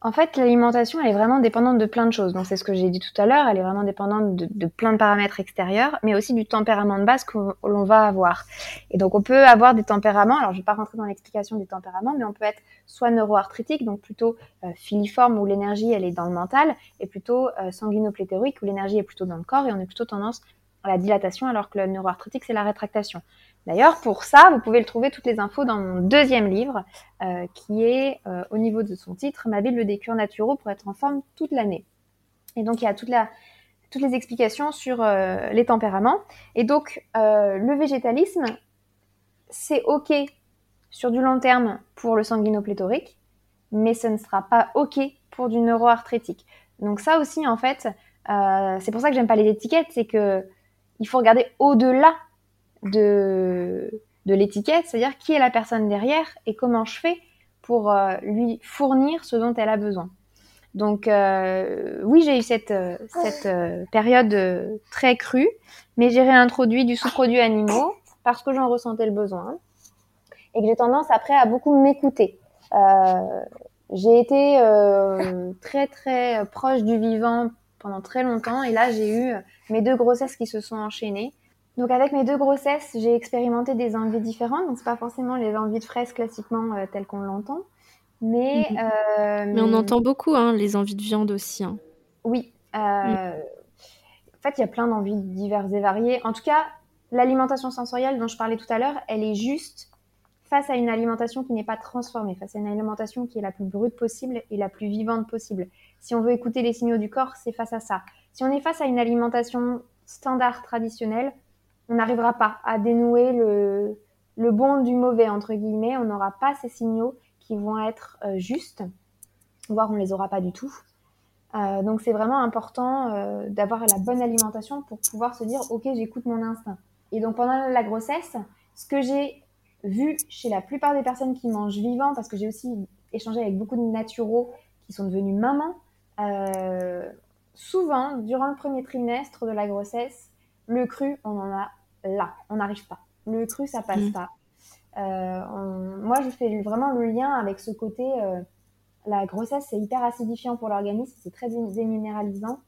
Speaker 2: en fait, l'alimentation, elle est vraiment dépendante de plein de choses. Donc, c'est ce que j'ai dit tout à l'heure. Elle est vraiment dépendante de, plein de paramètres extérieurs, mais aussi du tempérament de base que l'on va avoir. Et donc, on peut avoir des tempéraments. Alors, je ne vais pas rentrer dans l'explication des tempéraments, mais on peut être soit neuroarthritique, donc plutôt euh, filiforme, où l'énergie, elle est dans le mental, et plutôt euh, où l'énergie est plutôt dans le corps, et on est plutôt tendance à la dilatation, alors que le neuroarthritique, c'est la rétractation. D'ailleurs, pour ça, vous pouvez le trouver toutes les infos dans mon deuxième livre, euh, qui est euh, au niveau de son titre, Ma Bible des cures naturaux pour être en forme toute l'année. Et donc, il y a toutes les explications sur euh, les tempéraments. Et donc, le végétalisme, c'est OK sur du long terme pour le sanguinopléthorique, mais ce ne sera pas OK pour du neuroarthritique. Donc ça aussi, en fait, c'est pour ça que j'aime pas les étiquettes, c'est que il faut regarder au-delà de, de l'étiquette, c'est-à-dire qui est la personne derrière et comment je fais pour lui fournir ce dont elle a besoin. Donc oui, j'ai eu cette, cette période très crue, mais j'ai réintroduit du sous-produit animaux parce que j'en ressentais le besoin et que j'ai tendance après à beaucoup m'écouter. Euh, j'ai été euh, très très proche du vivant pendant très longtemps et là j'ai eu mes deux grossesses qui se sont enchaînées. Donc avec mes deux grossesses, j'ai expérimenté des envies différentes. Donc c'est pas forcément les envies de fraises classiquement euh, telles qu'on l'entend, mais
Speaker 1: mhm. euh, mais on entend beaucoup hein, les envies de viande aussi. Hein.
Speaker 2: Oui. Euh, mm. En fait, il y a plein d'envies diverses et variées. En tout cas, l'alimentation sensorielle dont je parlais tout à l'heure, elle est juste face à une alimentation qui n'est pas transformée, face à une alimentation qui est la plus brute possible et la plus vivante possible. Si on veut écouter les signaux du corps, c'est face à ça. Si on est face à une alimentation standard traditionnelle, on n'arrivera pas à dénouer le, le, bon du mauvais, entre guillemets. On n'aura pas ces signaux qui vont être euh, justes, voire on les aura pas du tout. Euh, donc c'est vraiment important euh, d'avoir la bonne alimentation pour pouvoir se dire, ok, j'écoute mon instinct. Et donc pendant la grossesse, ce que j'ai vu chez la plupart des personnes qui mangent vivant, parce que j'ai aussi échangé avec beaucoup de naturaux qui sont devenus mamans, souvent, durant le premier trimestre de la grossesse, le cru, on en a là, on n'arrive pas. Le cru, ça passe mmh. pas. Euh, moi, je fais vraiment le lien avec ce côté, euh, la grossesse, c'est hyper acidifiant pour l'organisme, c'est très déminéralisant.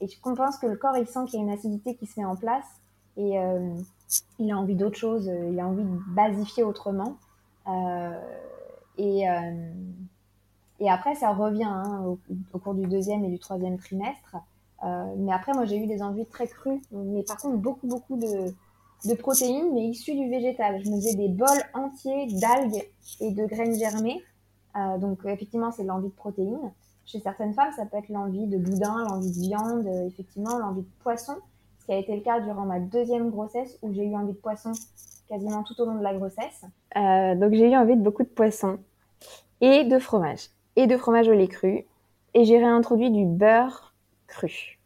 Speaker 2: Et je pense que le corps, il sent qu'il y a une acidité qui se met en place. Et il a envie d'autre chose, euh, il a envie de basifier autrement. Euh, et, euh, et après, ça revient hein, au, cours du deuxième et du troisième trimestre. Mais après, moi, j'ai eu des envies très crues, mais par contre, beaucoup, beaucoup de, de protéines, mais issues du végétal. Je me faisais des bols entiers d'algues et de graines germées. donc, effectivement, c'est de l'envie de protéines. Chez certaines femmes, ça peut être l'envie de boudin, l'envie de viande, effectivement, l'envie de poisson qui a été le cas durant ma deuxième grossesse où j'ai eu envie de poisson quasiment tout au long de la grossesse. Euh, donc j'ai eu envie de beaucoup de poisson et de fromage et de fromage au lait cru et j'ai réintroduit du beurre cru.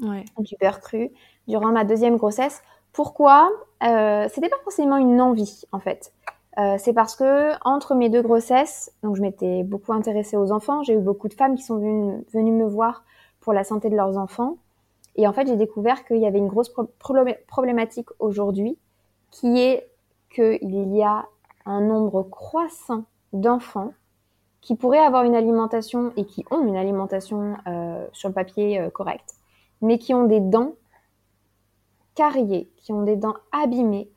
Speaker 1: Ouais.
Speaker 2: Du beurre cru durant ma deuxième grossesse. Pourquoi? Euh, C'était pas forcément une envie en fait. Euh, c'est parce que entre mes deux grossesses, donc je m'étais beaucoup intéressée aux enfants, j'ai eu beaucoup de femmes qui sont venues, venues me voir pour la santé de leurs enfants. Et en fait, j'ai découvert qu'il y avait une grosse problématique aujourd'hui, qui est qu'il y a un nombre croissant d'enfants qui pourraient avoir une alimentation et qui ont une alimentation euh, sur le papier euh, correcte, mais qui ont des dents carriées, qui ont des dents abîmées.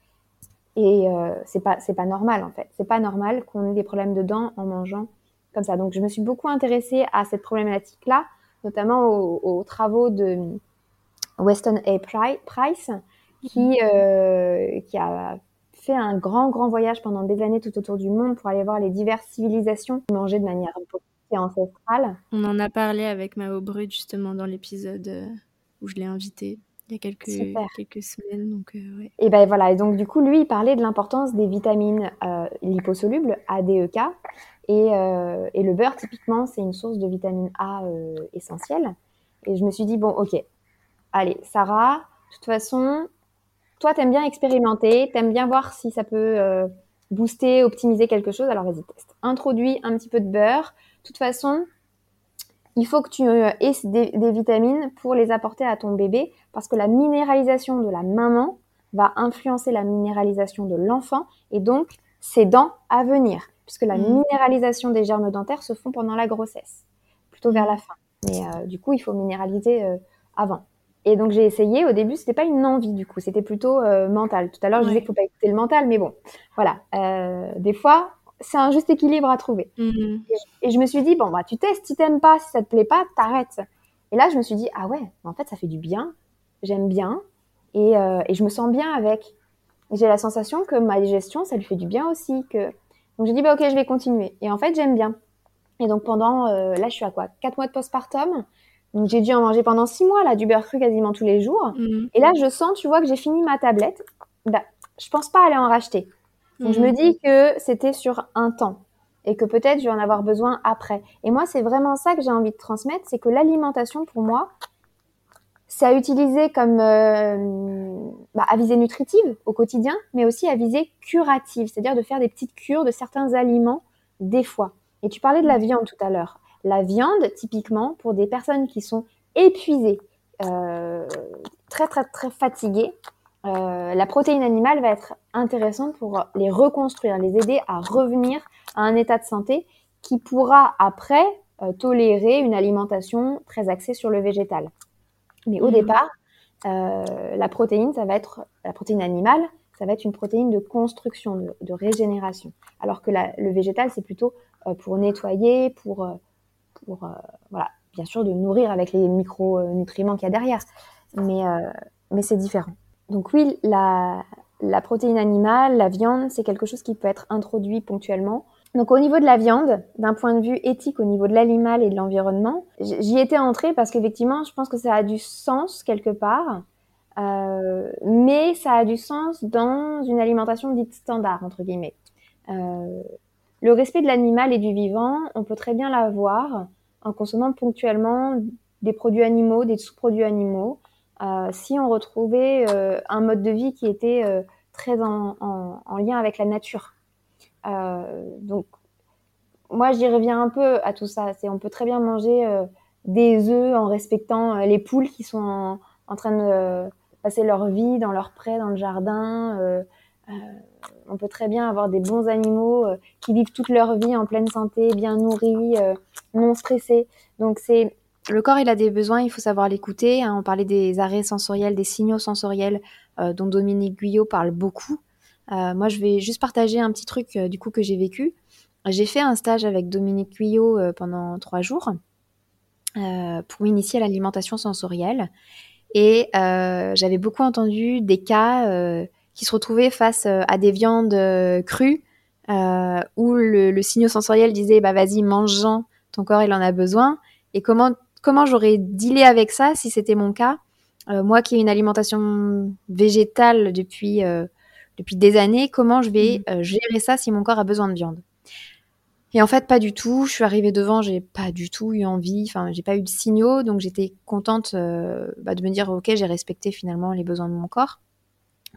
Speaker 2: Et euh, c'est pas c'est pas normal en fait. C'est pas normal qu'on ait des problèmes de dents en mangeant comme ça. Donc je me suis beaucoup intéressée à cette problématique là, notamment aux travaux de Weston A. Price, qui, mhm. euh, qui a fait un grand, grand voyage pendant des années tout autour du monde pour aller voir les diverses civilisations mangeaient de manière ancestrale.
Speaker 1: On en a parlé avec Mao Brut justement dans l'épisode euh, où je l'ai invité il y a quelques, quelques semaines. Donc, euh,
Speaker 2: Et ben voilà, et donc du coup, lui, il parlait de l'importance des vitamines liposolubles, A, D, E, K. Et, et le beurre, typiquement, c'est une source de vitamine A essentielle. Et je me suis dit, bon, ok, allez, Sarah, de toute façon, toi, t'aimes bien expérimenter, t'aimes bien voir si ça peut euh, booster, optimiser quelque chose. Alors, vas-y, teste. Introduis un petit peu de beurre. De toute façon, il faut que tu euh, aies des, vitamines pour les apporter à ton bébé parce que la minéralisation de la maman va influencer la minéralisation de l'enfant et donc ses dents à venir puisque la mmh. minéralisation des germes dentaires se font pendant la grossesse, plutôt vers la fin. Mais euh, du coup, il faut minéraliser avant. Et donc j'ai essayé. Au début, c'était pas une envie du coup, c'était plutôt euh, mental. Tout à l'heure, je disais qu'il faut pas écouter le mental, mais bon, voilà. Euh, des fois, c'est un juste équilibre à trouver. Mm-hmm. Et, je, me suis dit bon bah tu testes, si t'aimes pas, si ça te plaît pas, t'arrêtes. Et là, je me suis dit ah ouais, en fait, ça fait du bien. J'aime bien et, euh, et, je me sens bien avec. J'ai la sensation que ma digestion, ça lui fait du bien aussi. Que donc j'ai dit bah ok, je vais continuer. Et en fait, j'aime bien. Et donc pendant là, je suis à quoi? Quatre mois de postpartum. Donc j'ai dû en manger pendant six mois là du beurre cru quasiment tous les jours. Mhm. Et là je sens, tu vois, que j'ai fini ma tablette. Bah, je pense pas aller en racheter. Donc je me mhm. dis que c'était sur un temps et que peut-être je vais en avoir besoin après. Et moi c'est vraiment ça que j'ai envie de transmettre, c'est que l'alimentation pour moi, c'est à utiliser comme euh, bah, à visée nutritive au quotidien, mais aussi à visée curative, c'est-à-dire de faire des petites cures de certains aliments des fois. Et tu parlais de la viande tout à l'heure. La viande, typiquement, pour des personnes qui sont épuisées, euh, très très très fatiguées, euh, la protéine animale va être intéressante pour les reconstruire, les aider à revenir à un état de santé qui pourra après euh, tolérer une alimentation très axée sur le végétal. Mais au mhm. départ, la protéine, ça va être la protéine animale, ça va être une protéine de construction, de, régénération. Alors que le végétal, c'est plutôt euh, pour nettoyer, pour, pour voilà, bien sûr de nourrir avec les micronutriments qu'il y a derrière. Mais, mais c'est différent. Donc oui, la, la protéine animale, la viande, c'est quelque chose qui peut être introduit ponctuellement donc au niveau de la viande, d'un point de vue éthique, au niveau de l'animal et de l'environnement, j'y étais entrée parce qu'effectivement, je pense que ça a du sens quelque part, euh, mais ça a du sens dans une alimentation dite standard, entre guillemets. Euh, le respect de l'animal et du vivant, on peut très bien l'avoir en consommant ponctuellement des produits animaux, des sous-produits animaux, euh, si on retrouvait euh, un mode de vie qui était euh, très en, en, en lien avec la nature. Euh, donc, moi, j'y reviens un peu à tout ça. C'est on peut très bien manger euh, des œufs en respectant euh, les poules qui sont en, train de passer leur vie dans leur pré, dans le jardin. On peut très bien avoir des bons animaux qui vivent toute leur vie en pleine santé, bien nourris, non stressés. Donc c'est le corps, il a des besoins, il faut savoir l'écouter. Hein. On parlait des arrêts sensoriels, des signaux sensoriels dont Dominique Guyot parle beaucoup. Euh, moi, je vais juste partager un petit truc euh, du coup que j'ai vécu. J'ai fait un stage avec Dominique Guyot euh, pendant trois jours pour m'initier à l'alimentation sensorielle. Et j'avais beaucoup entendu des cas qui se retrouvaient face à des viandes crues où le, le sensoriel disait bah vas-y mange-en, ton corps il en a besoin. Et comment comment j'aurais dealé avec ça si c'était mon cas? Moi qui ai une alimentation végétale depuis depuis des années, comment je vais mmh. euh, gérer ça si mon corps a besoin de viande? Et en fait, pas du tout. Je suis arrivée devant, j'ai pas du tout eu envie. Enfin, j'ai pas eu de signaux, donc j'étais contente euh, bah, de me dire ok, j'ai respecté finalement les besoins de mon corps.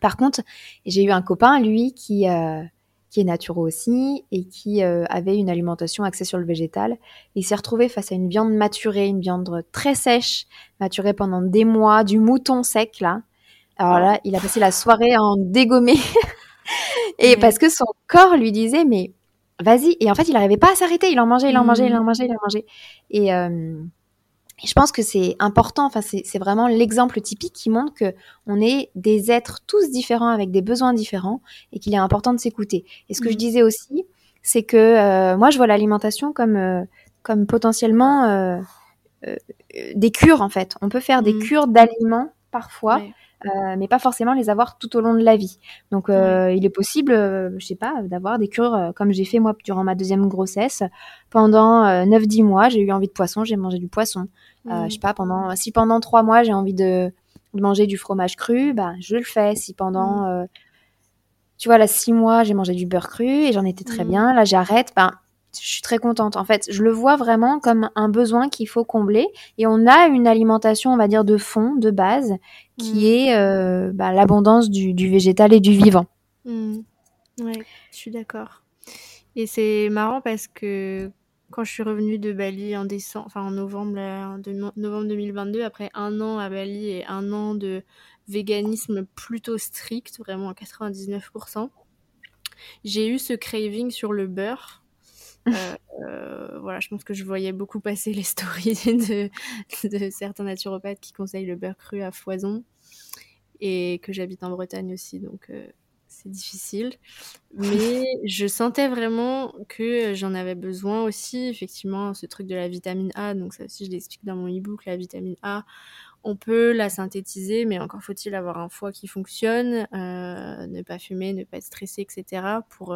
Speaker 2: Par contre, j'ai eu un copain, lui, qui euh, qui est naturo aussi et qui avait une alimentation axée sur le végétal. Il s'est retrouvé face à une viande maturée, une viande très sèche, maturée pendant des mois, du mouton sec là. Alors là, il a passé la soirée en dégommé. et parce que son corps lui disait, mais vas-y. Et en fait, il n'arrivait pas à s'arrêter. Il en mangeait, il en mangeait, il en mmh. mangeait, il en mangeait. Et, euh, je pense que c'est important. Enfin, c'est vraiment l'exemple typique qui montre que on est des êtres tous différents avec des besoins différents et qu'il est important de s'écouter. Et ce que je mmh. disais aussi, c'est que euh, moi, je vois l'alimentation comme euh, comme potentiellement des cures en fait. On peut faire des mmh. cures d'aliments parfois. Euh, mais pas forcément les avoir tout au long de la vie. Donc, euh, il est possible, euh, je sais pas, d'avoir des cures comme j'ai fait moi durant ma deuxième grossesse. Pendant 9-10 mois, j'ai eu envie de poisson, j'ai mangé du poisson. Je sais pas, pendant si pendant 3 mois j'ai envie de, manger du fromage cru, bah je le fais. Si pendant tu vois, là, 6 mois, j'ai mangé du beurre cru et j'en étais très bien. Là, j'arrête. Ben, je suis très contente. En fait, je le vois vraiment comme un besoin qu'il faut combler. Et on a une alimentation, on va dire, de fond, de base, qui est euh, bah, l'abondance du, végétal et du vivant.
Speaker 1: Mm. Oui, je suis d'accord. Et c'est marrant parce que quand je suis revenue de Bali en décembre, enfin en novembre, novembre 2022, après un an à Bali et un an de véganisme plutôt strict, vraiment à 99%, j'ai eu ce craving sur le beurre. Euh, euh, voilà, je pense que je voyais beaucoup passer les stories de, de, certains naturopathes qui conseillent le beurre cru à foison et que j'habite en Bretagne aussi, donc euh, c'est difficile. Mais je sentais vraiment que j'en avais besoin aussi, effectivement, ce truc de la vitamine A, donc ça aussi je l'explique dans mon e-book, la vitamine A, on peut la synthétiser, mais encore faut-il avoir un foie qui fonctionne, ne pas fumer, ne pas être stressé, etc. pour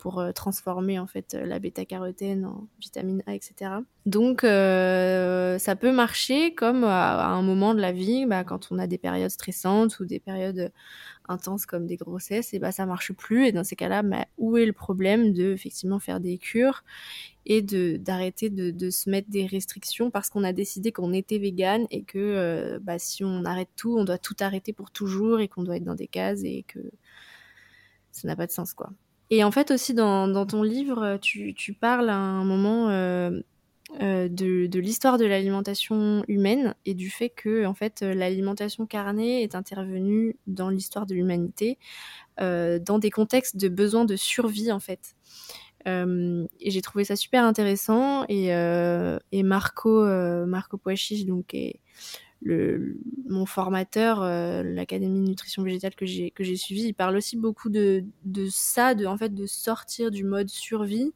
Speaker 1: pour euh, transformer en fait la bêta-carotène en vitamine A, etc. Donc euh, ça peut marcher comme à, un moment de la vie, bah, quand on a des périodes stressantes ou des périodes intenses comme des grossesses, et bah ça marche plus. Et dans ces cas-là, bah, où est le problème de effectivement faire des cures et de d'arrêter de, de, se mettre des restrictions parce qu'on a décidé qu'on était vegan et que euh, bah, si on arrête tout, on doit tout arrêter pour toujours et qu'on doit être dans des cases et que ça n'a pas de sens quoi. Et en fait aussi dans, ton livre, tu, parles à un moment de, de l'histoire de l'alimentation humaine et du fait que en fait l'alimentation carnée est intervenue dans l'histoire de l'humanité dans des contextes de besoin de survie en fait. Euh, et j'ai trouvé ça super intéressant. Et, euh, et Marco, euh, Marco Poachich, donc, est le, mon formateur, l'Académie de nutrition végétale que j'ai, que j'ai suivi, il parle aussi beaucoup de, de ça, de, en fait, de sortir du mode survie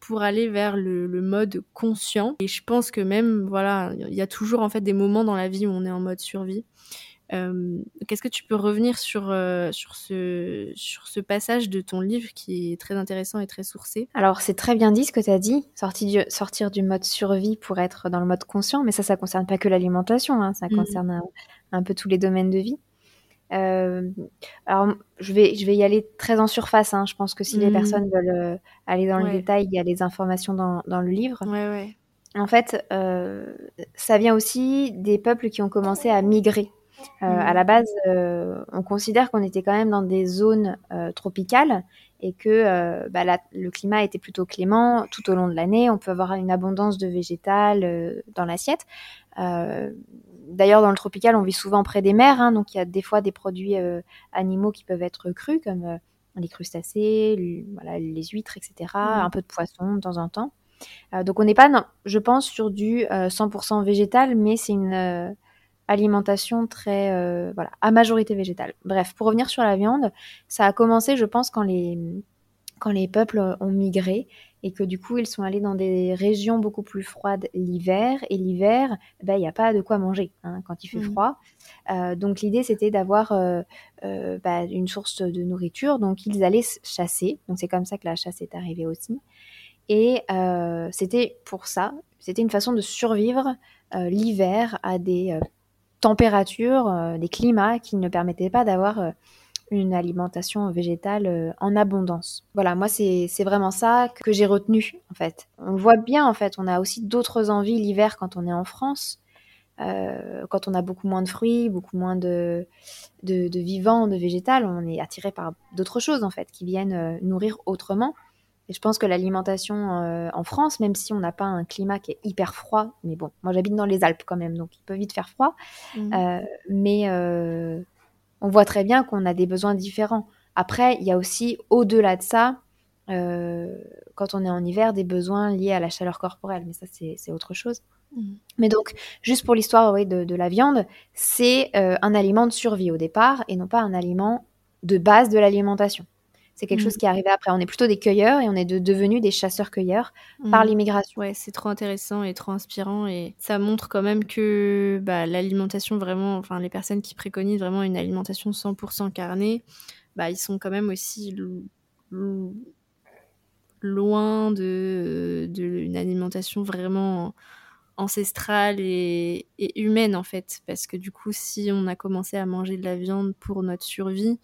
Speaker 1: pour aller vers le, le, mode conscient. Et je pense que même, voilà, il y a toujours en fait des moments dans la vie où on est en mode survie. Euh, qu'est-ce que tu peux revenir sur, euh, sur, ce, sur ce passage de ton livre qui est très intéressant et très sourcé?
Speaker 2: Alors, c'est très bien dit ce que tu as dit, sortir du, sortir du mode survie pour être dans le mode conscient, mais ça, ça concerne pas que l'alimentation, hein, ça mmh. concerne un, peu tous les domaines de vie. Euh, alors, je vais, je vais y aller très en surface. Hein. Je pense que si les mmh. personnes veulent aller dans le détail, il y a les informations dans, dans le livre.
Speaker 1: Ouais, ouais.
Speaker 2: En fait, ça vient aussi des peuples qui ont commencé à migrer euh, à la base, euh, on considère qu'on était quand même dans des zones euh, tropicales et que bah, le climat était plutôt clément tout au long de l'année. On peut avoir une abondance de végétal dans l'assiette. D'ailleurs, dans le tropical, on vit souvent près des mers, hein, donc il y a des fois des produits animaux qui peuvent être crus, comme les crustacés, les huîtres, etc. Mmh. Un peu de poisson de temps en temps. donc on n'est pas, je pense, sur du 100% végétal, mais c'est une alimentation très, euh, voilà, à majorité végétale. Bref, pour revenir sur la viande, ça a commencé, je pense, quand les, quand les peuples ont migré et que du coup, ils sont allés dans des régions beaucoup plus froides l'hiver. Et l'hiver, ben, il n'y a pas de quoi manger hein, quand il fait mmh. froid. Euh, donc l'idée, c'était d'avoir euh, bah, une source de nourriture. Donc ils allaient chasser. Donc c'est comme ça que la chasse est arrivée aussi. Et c'était pour ça, c'était une façon de survivre l'hiver à des températures, euh, des climats qui ne permettaient pas d'avoir euh, une alimentation végétale euh, en abondance. Voilà, moi c'est vraiment ça que j'ai retenu en fait. On voit bien en fait, on a aussi d'autres envies l'hiver quand on est en France. quand on a beaucoup moins de fruits, beaucoup moins de, de, de vivants, de végétal, on est attiré par d'autres choses en fait qui viennent nourrir autrement. Et je pense que l'alimentation euh, en France, même si on n'a pas un climat qui est hyper froid, mais bon, moi j'habite dans les Alpes quand même, donc il peut vite faire froid. Mmh. Euh, mais euh, on voit très bien qu'on a des besoins différents. Après, il y a aussi au-delà de ça, quand on est en hiver, des besoins liés à la chaleur corporelle, mais ça c'est autre chose. Mmh. Mais donc, juste pour l'histoire de, de, la viande, c'est un aliment de survie au départ et non pas un aliment de base de l'alimentation. C'est quelque chose mm. qui est arrivé après. On est plutôt des cueilleurs et on est devenus des chasseurs-cueilleurs par mm. l'immigration.
Speaker 1: Ouais, c'est trop intéressant et trop inspirant et ça montre quand même que bah, l'alimentation vraiment, enfin les personnes qui préconisent vraiment une alimentation 100% carnée, bah, ils sont quand même aussi loin de, de alimentation vraiment ancestrale et, et, humaine en fait parce que du coup si on a commencé à manger de la viande pour notre survie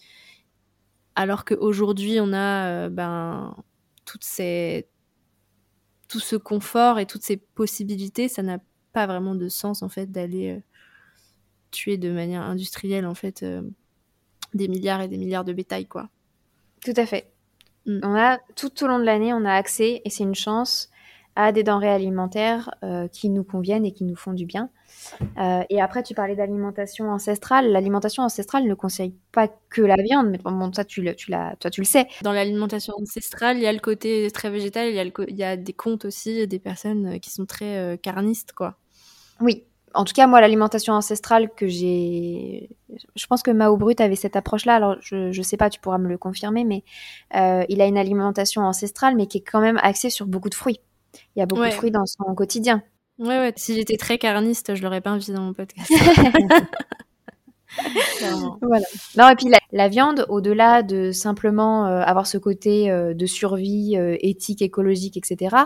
Speaker 1: alors qu'aujourd'hui, on a euh, ben, toutes ces, tout ce confort et toutes ces possibilités, ça n'a pas vraiment de sens en fait d'aller euh, tuer de manière industrielle en fait euh, des milliards et des milliards de bétail quoi.
Speaker 2: Tout à fait. Mm. On a tout au long de l'année, on a accès et c'est une chance à des denrées alimentaires qui nous conviennent et qui nous font du bien. Euh, et après, tu parlais d'alimentation ancestrale. L'alimentation ancestrale ne conseille pas que la viande, mais bon, ça, tu le, tu toi, tu le sais.
Speaker 1: Dans l'alimentation ancestrale, il y a le côté très végétal, il y a, il y a des contes aussi, des personnes euh, qui sont très euh, carnistes, quoi.
Speaker 2: Oui. En tout cas, moi, l'alimentation ancestrale que j'ai, je pense que Mao Brut avait cette approche-là. Alors, je, je sais pas, tu pourras me le confirmer, mais il a une alimentation ancestrale, mais qui est quand même axée sur beaucoup de fruits. Il y a beaucoup de fruits dans son quotidien.
Speaker 1: Ouais, ouais. Si j'étais très carniste, je l'aurais pas invité dans mon podcast.
Speaker 2: voilà. Non, et puis la, viande, au-delà de simplement euh, avoir ce côté euh, de survie euh, éthique, écologique, etc.,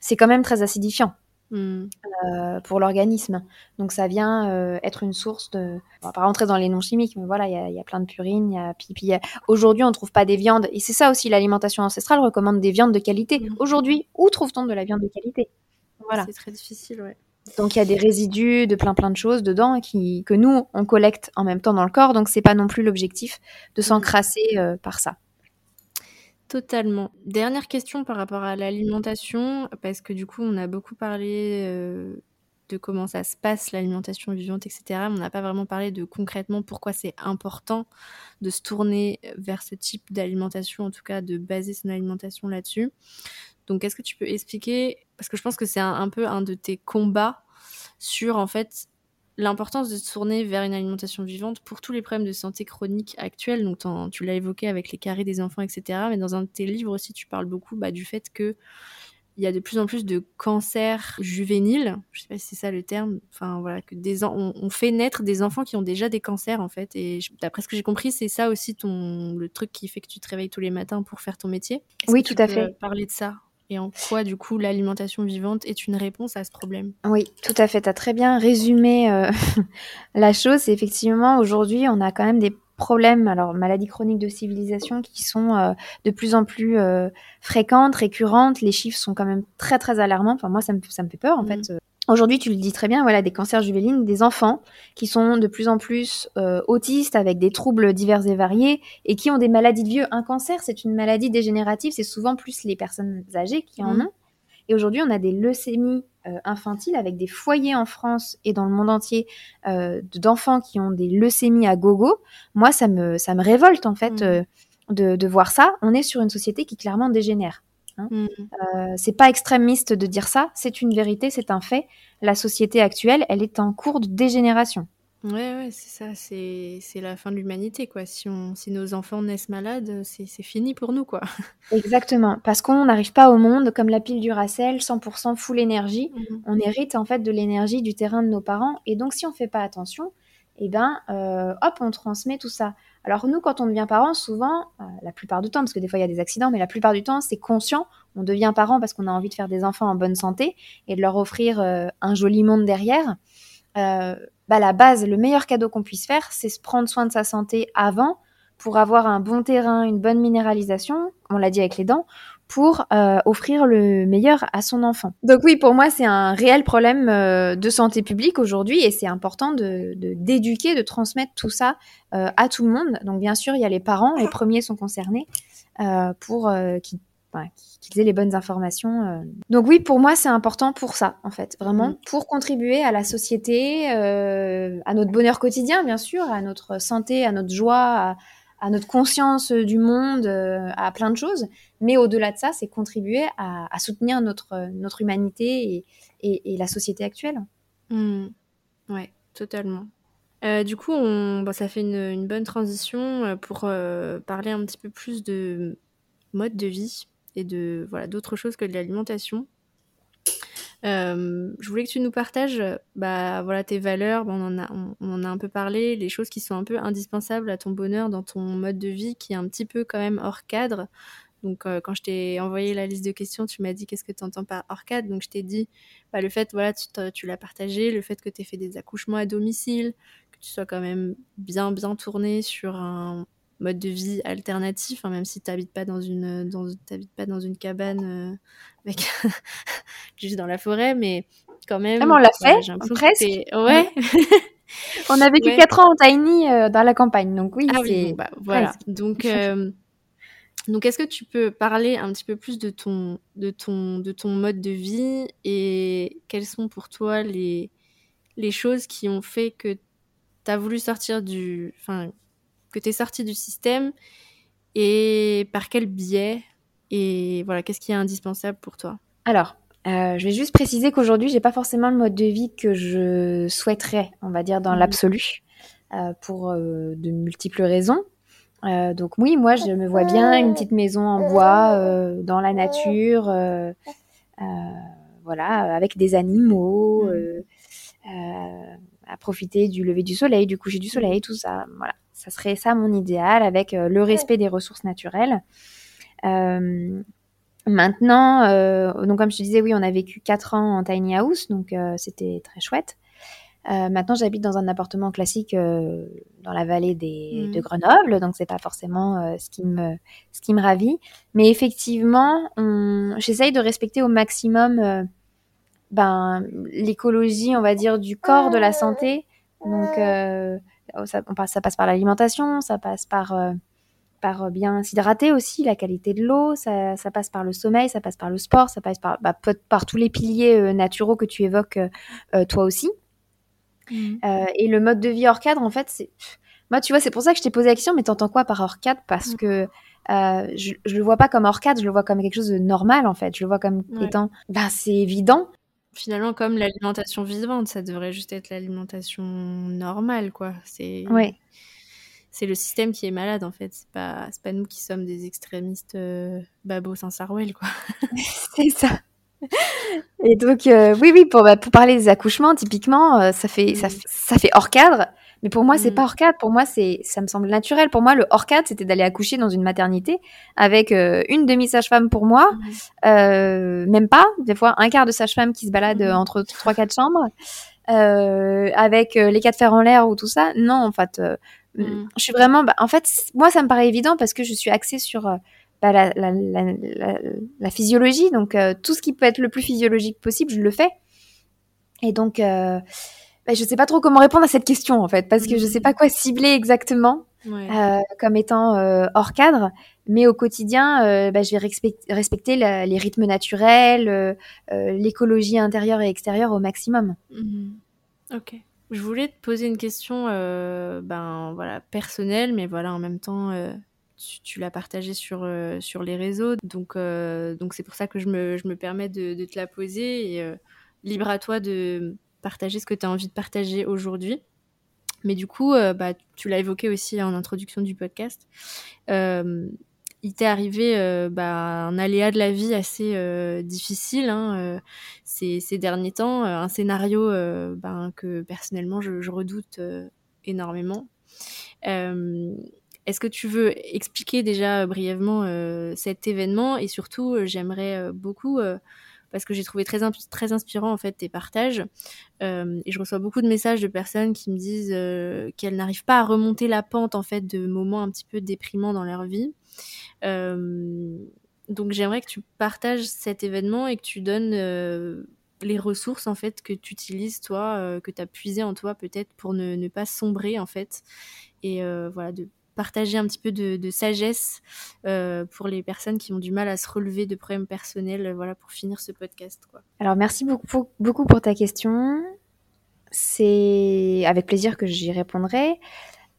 Speaker 2: c'est quand même très acidifiant. Hmm. pour l'organisme. Donc ça vient être une source de... On va pas rentrer dans les noms chimiques, mais voilà, il y a, plein de purines, il y a pipi. Aujourd'hui, on trouve pas des viandes, et c'est ça aussi, l'alimentation ancestrale recommande des viandes de qualité. Hmm. Aujourd'hui, où trouve-t-on de la viande de qualité?
Speaker 1: C'est très difficile, ouais.
Speaker 2: Donc il y a des résidus de plein plein de choses dedans qui, que nous, on collecte en même temps dans le corps. Donc c'est pas non plus l'objectif de s'encrasser euh, par ça.
Speaker 1: Totalement. Dernière question par rapport à l'alimentation, parce que du coup, on a beaucoup parlé euh, de comment ça se passe, l'alimentation vivante, etc. on n'a pas vraiment parlé de concrètement pourquoi c'est important de se tourner vers ce type d'alimentation, en tout cas de baser son alimentation là-dessus. Donc, est-ce que tu peux expliquer, parce que je pense que c'est un, peu un de tes combats sur, en fait, l'importance de se tourner vers une alimentation vivante pour tous les problèmes de santé chronique actuels. Donc, tu l'as évoqué avec les carrés des enfants, etc. Mais dans un de tes livres aussi, tu parles beaucoup bah, du fait que il y a de plus en plus de cancers juvéniles. Je sais pas si c'est ça le terme. Enfin voilà, que des on, fait naître des enfants qui ont déjà des cancers en fait. Et d'après ce que j'ai compris, c'est ça aussi ton le truc qui fait que tu te réveilles tous les matins pour faire ton métier.
Speaker 2: Oui, tout à fait.
Speaker 1: Parler de ça? Et en quoi, du coup, l'alimentation vivante est une réponse à ce problème?
Speaker 2: Oui, tout à fait. Tu as très bien résumé euh, la chose. Effectivement, aujourd'hui, on a quand même des problèmes, alors maladies chroniques de civilisation qui sont euh, de plus en plus euh, fréquentes, récurrentes. Les chiffres sont quand même très, très alarmants. Enfin, moi, ça me, ça me fait peur, en mm. fait. Aujourd'hui, tu le dis très bien, voilà, des cancers juvéniles, des enfants qui sont de plus en plus euh, autistes avec des troubles divers et variés et qui ont des maladies de vieux. Un cancer, c'est une maladie dégénérative, c'est souvent plus les personnes âgées qui en mmh. ont. Et aujourd'hui, on a des leucémies euh, infantiles avec des foyers en France et dans le monde entier euh, d'enfants qui ont des leucémies à gogo. Moi, ça me, ça me révolte en fait mmh. de, de voir ça. On est sur une société qui clairement dégénère. Hein. Mm. Euh, c'est pas extrémiste de dire ça, c'est une vérité, c'est un fait. La société actuelle, elle est en cours de dégénération.
Speaker 1: Ouais, ouais, c'est ça, c'est, la fin de l'humanité, quoi. Si, on, si nos enfants naissent malades, c'est, fini pour nous, quoi.
Speaker 2: Exactement, parce qu'on n'arrive pas au monde comme la pile du Racel, 100% full énergie. Mm-hmm. On hérite en fait de l'énergie du terrain de nos parents, et donc si on fait pas attention, eh ben, euh, hop, on transmet tout ça. Alors nous, quand on devient parent, souvent, euh, la plupart du temps, parce que des fois il y a des accidents, mais la plupart du temps, c'est conscient. On devient parent parce qu'on a envie de faire des enfants en bonne santé et de leur offrir euh, un joli monde derrière. bah, la base, le meilleur cadeau qu'on puisse faire, c'est se prendre soin de sa santé avant pour avoir un bon terrain, une bonne minéralisation, on l'a dit avec les dents, pour euh, offrir le meilleur à son enfant. Donc oui, pour moi, c'est un réel problème euh, de santé publique aujourd'hui et c'est important de d'éduquer, de, transmettre tout ça euh, à tout le monde. Donc bien sûr, il y a les parents, les premiers sont concernés pour qu'ils qu'ils aient les bonnes informations. Donc oui, pour moi, c'est important pour ça, en fait, vraiment, mm. pour contribuer à la société, à notre bonheur quotidien, bien sûr, à notre santé, à notre joie, à, à notre conscience du monde, euh, à plein de choses. Mais au-delà de ça, c'est contribuer à, soutenir notre, notre humanité et, et, la société actuelle.
Speaker 1: Mmh. Ouais, totalement. Euh, du coup, ça fait une, bonne transition euh, pour parler un petit peu plus de mode de vie et de voilà d'autres choses que de l'alimentation. Euh, je voulais que tu nous partages bah, voilà, tes valeurs, on, en a, on, a un peu parlé, les choses qui sont un peu indispensables à ton bonheur dans ton mode de vie qui est un petit peu quand même hors cadre. Donc euh, quand je t'ai envoyé la liste de questions, tu m'as dit qu'est-ce que tu entends par hors cadre. Donc je t'ai dit bah, le fait, voilà, tu, tu l'as partagé, le fait que tu aies fait des accouchements à domicile, que tu sois quand même bien bien tourné sur un mode de vie alternatif, hein, même si tu n'habites pas dans une, dans, pas dans une cabane euh, avec juste dans la forêt, mais quand même.
Speaker 2: on l'a fait, presque.
Speaker 1: Ouais.
Speaker 2: on a vécu 4 ans en tiny euh, dans la campagne, donc oui.
Speaker 1: Ah oui, bah, voilà. Donc, euh, donc est-ce que tu peux parler un petit peu plus de ton, de ton, de ton mode de vie et quelles sont pour toi les, les choses qui ont fait que tu as voulu sortir du, enfin, que tu es sorti du système et par quel biais et voilà, qu'est-ce qui est indispensable pour toi?
Speaker 2: Alors, euh, je vais juste préciser qu'aujourd'hui, j'ai pas forcément le mode de vie que je souhaiterais, on va dire, dans mmh. l'absolu, euh, pour euh, de multiples raisons. donc oui, moi, je me vois bien une petite maison en bois, dans la nature, voilà, avec des animaux, mmh. à profiter du lever du soleil, du coucher du soleil, tout ça, voilà. Ça serait ça mon idéal avec euh, le respect des ressources naturelles. Euh, maintenant, euh, donc comme je te disais, oui, on a vécu 4 ans en tiny house, donc c'était très chouette. maintenant, j'habite dans un appartement classique dans la vallée des, mmh. de Grenoble, donc c'est pas forcément ce qui me ce qui me ravit. Mais effectivement, j'essaye de respecter au maximum ben l'écologie, on va dire, du corps, de la santé. Donc ça, passe par l'alimentation, ça passe par euh, par bien s'hydrater aussi, la qualité de l'eau, ça, passe par le sommeil, ça passe par le sport, ça passe par, bah, par tous les piliers naturels que tu évoques toi aussi. Mmh. et le mode de vie hors cadre, en fait, c'est... Moi, tu vois, c'est pour ça que je t'ai posé la question, mais t'entends quoi par hors cadre? Parce mmh. que je, je le vois pas comme hors cadre, je le vois comme quelque chose de normal, en fait. Je le vois comme étant... Bah, c'est évident
Speaker 1: Finalement, comme l'alimentation vivante, ça devrait juste être l'alimentation normale, quoi. C'est c'est le système qui est malade, en fait. C'est pas, pas nous qui sommes des extrémistes euh, babos Saint-Sarwell, quoi.
Speaker 2: c'est ça. Et donc, euh, oui, oui, pour, bah, pour parler des accouchements, typiquement, euh, ça, fait, ça, ça fait hors cadre. Mais pour moi, c'est pas mm. hors cadre. Pour moi, c'est, ça me semble naturel. Pour moi, le hors cadre, c'était d'aller accoucher dans une maternité avec euh, une demi-sage-femme pour moi, mm. euh, même pas, des fois un quart de sage-femme qui se balade mm. entre trois quatre chambres, euh, avec euh, les quatre fers en l'air ou tout ça. Non, en fait, euh, je suis vraiment. Bah, en fait, moi, ça me paraît évident parce que je suis axée sur bah, la, la, la, la, physiologie. Donc, tout ce qui peut être le plus physiologique possible, je le fais. Et donc. Je bah, je sais pas trop comment répondre à cette question en fait, parce que je sais pas quoi cibler exactement euh, comme étant euh, hors cadre, mais au quotidien, euh, bah, je vais respecter les rythmes naturels, l'écologie intérieure et extérieure au maximum.
Speaker 1: Mhm. Ok. Je voulais te poser une question, ben voilà, personnelle, mais voilà, en même temps, tu, l'as partagée sur sur les réseaux, donc donc c'est pour ça que je me, je me permets de, de, te la poser et libre à toi de partager ce que tu as envie de partager aujourd'hui. Mais du coup, euh, bah, tu l'as évoqué aussi en introduction du podcast. Euh, il t'est arrivé euh, bah, un aléa de la vie assez difficile hein, ces, derniers temps, un scénario ben, que personnellement je redoute énormément. Est-ce que tu veux expliquer déjà brièvement cet événement? Et surtout j'aimerais beaucoup parce que j'ai trouvé très, inspirant en fait tes partages. Euh, et je reçois beaucoup de messages de personnes qui me disent euh, qu'elles n'arrivent pas à remonter la pente en fait de moments un petit peu déprimants dans leur vie. Euh, donc j'aimerais que tu partages cet événement et que tu donnes les ressources en fait que tu utilises toi, que tu as puisé en toi peut-être pour ne, ne, pas sombrer en fait et voilà de partager un petit peu de, sagesse euh, pour les personnes qui ont du mal à se relever de problèmes personnels, euh, voilà, pour finir ce podcast.
Speaker 2: Alors merci beaucoup, beaucoup pour ta question. C'est avec plaisir que j'y répondrai.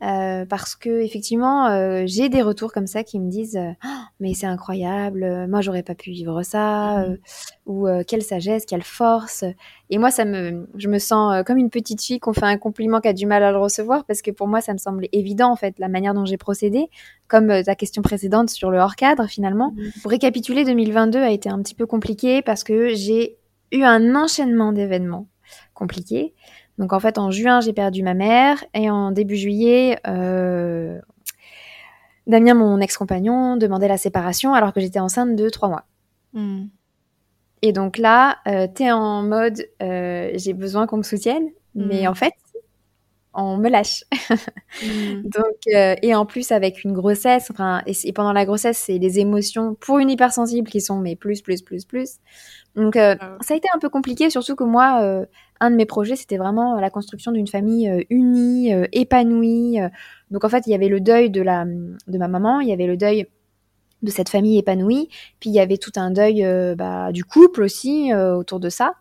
Speaker 2: Euh, parce que effectivement, euh, j'ai des retours comme ça qui me disent euh, oh, mais c'est incroyable, moi j'aurais pas pu vivre ça, mmh. ou quelle sagesse, quelle force. Et moi, ça me, je me sens comme une petite fille qu'on fait un compliment qui a du mal à le recevoir parce que pour moi, ça me semble évident en fait la manière dont j'ai procédé, comme ta question précédente sur le hors cadre finalement. Mmh. Pour récapituler, 2022 a été un petit peu compliqué parce que j'ai eu un enchaînement d'événements compliqués. Donc en fait, en juin, j'ai perdu ma mère et en début juillet, euh, Damien, mon ex-compagnon, demandait la séparation alors que j'étais enceinte de trois mois. Hmm. Et donc là, euh, tu es en mode euh, j'ai besoin qu'on me soutienne, mais hmm. en fait, on me lâche. Hmm. Donc et en plus avec une grossesse, enfin et, pendant la grossesse, c'est les émotions pour une hypersensible qui sont mais plus plus plus plus. Donc ah ça a été un peu compliqué, surtout que moi un de mes projets, c'était vraiment la construction d'une famille euh, unie, euh, épanouie. Euh. Donc en fait, il y avait le deuil de, ma maman, il y avait le deuil de cette famille épanouie, puis il y avait tout un deuil bah, du couple aussi autour de ça.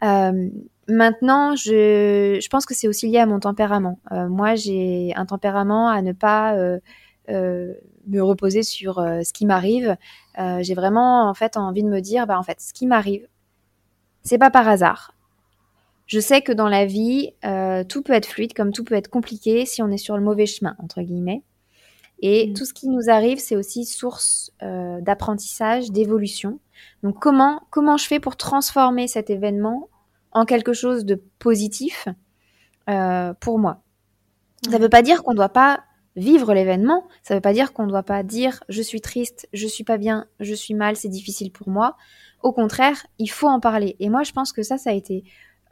Speaker 2: maintenant, je, je, pense que c'est aussi lié à mon tempérament. moi, j'ai un tempérament à ne pas me reposer sur ce qui m'arrive. j'ai vraiment en fait envie de me dire, bah en fait, ce qui m'arrive, c'est pas par hasard. Je sais que dans la vie, euh, tout peut être fluide, comme tout peut être compliqué si on est sur le mauvais chemin, entre guillemets. Et mm. tout ce qui nous arrive, c'est aussi source euh, d'apprentissage, d'évolution. Donc comment, comment je fais pour transformer cet événement en quelque chose de positif euh, pour moi? Ça ne veut pas dire qu'on ne doit pas vivre l'événement, ça ne veut pas dire qu'on ne doit pas dire je suis triste, je suis pas bien, je suis mal, c'est difficile pour moi. Au contraire, il faut en parler. Et moi, je pense que ça, ça a été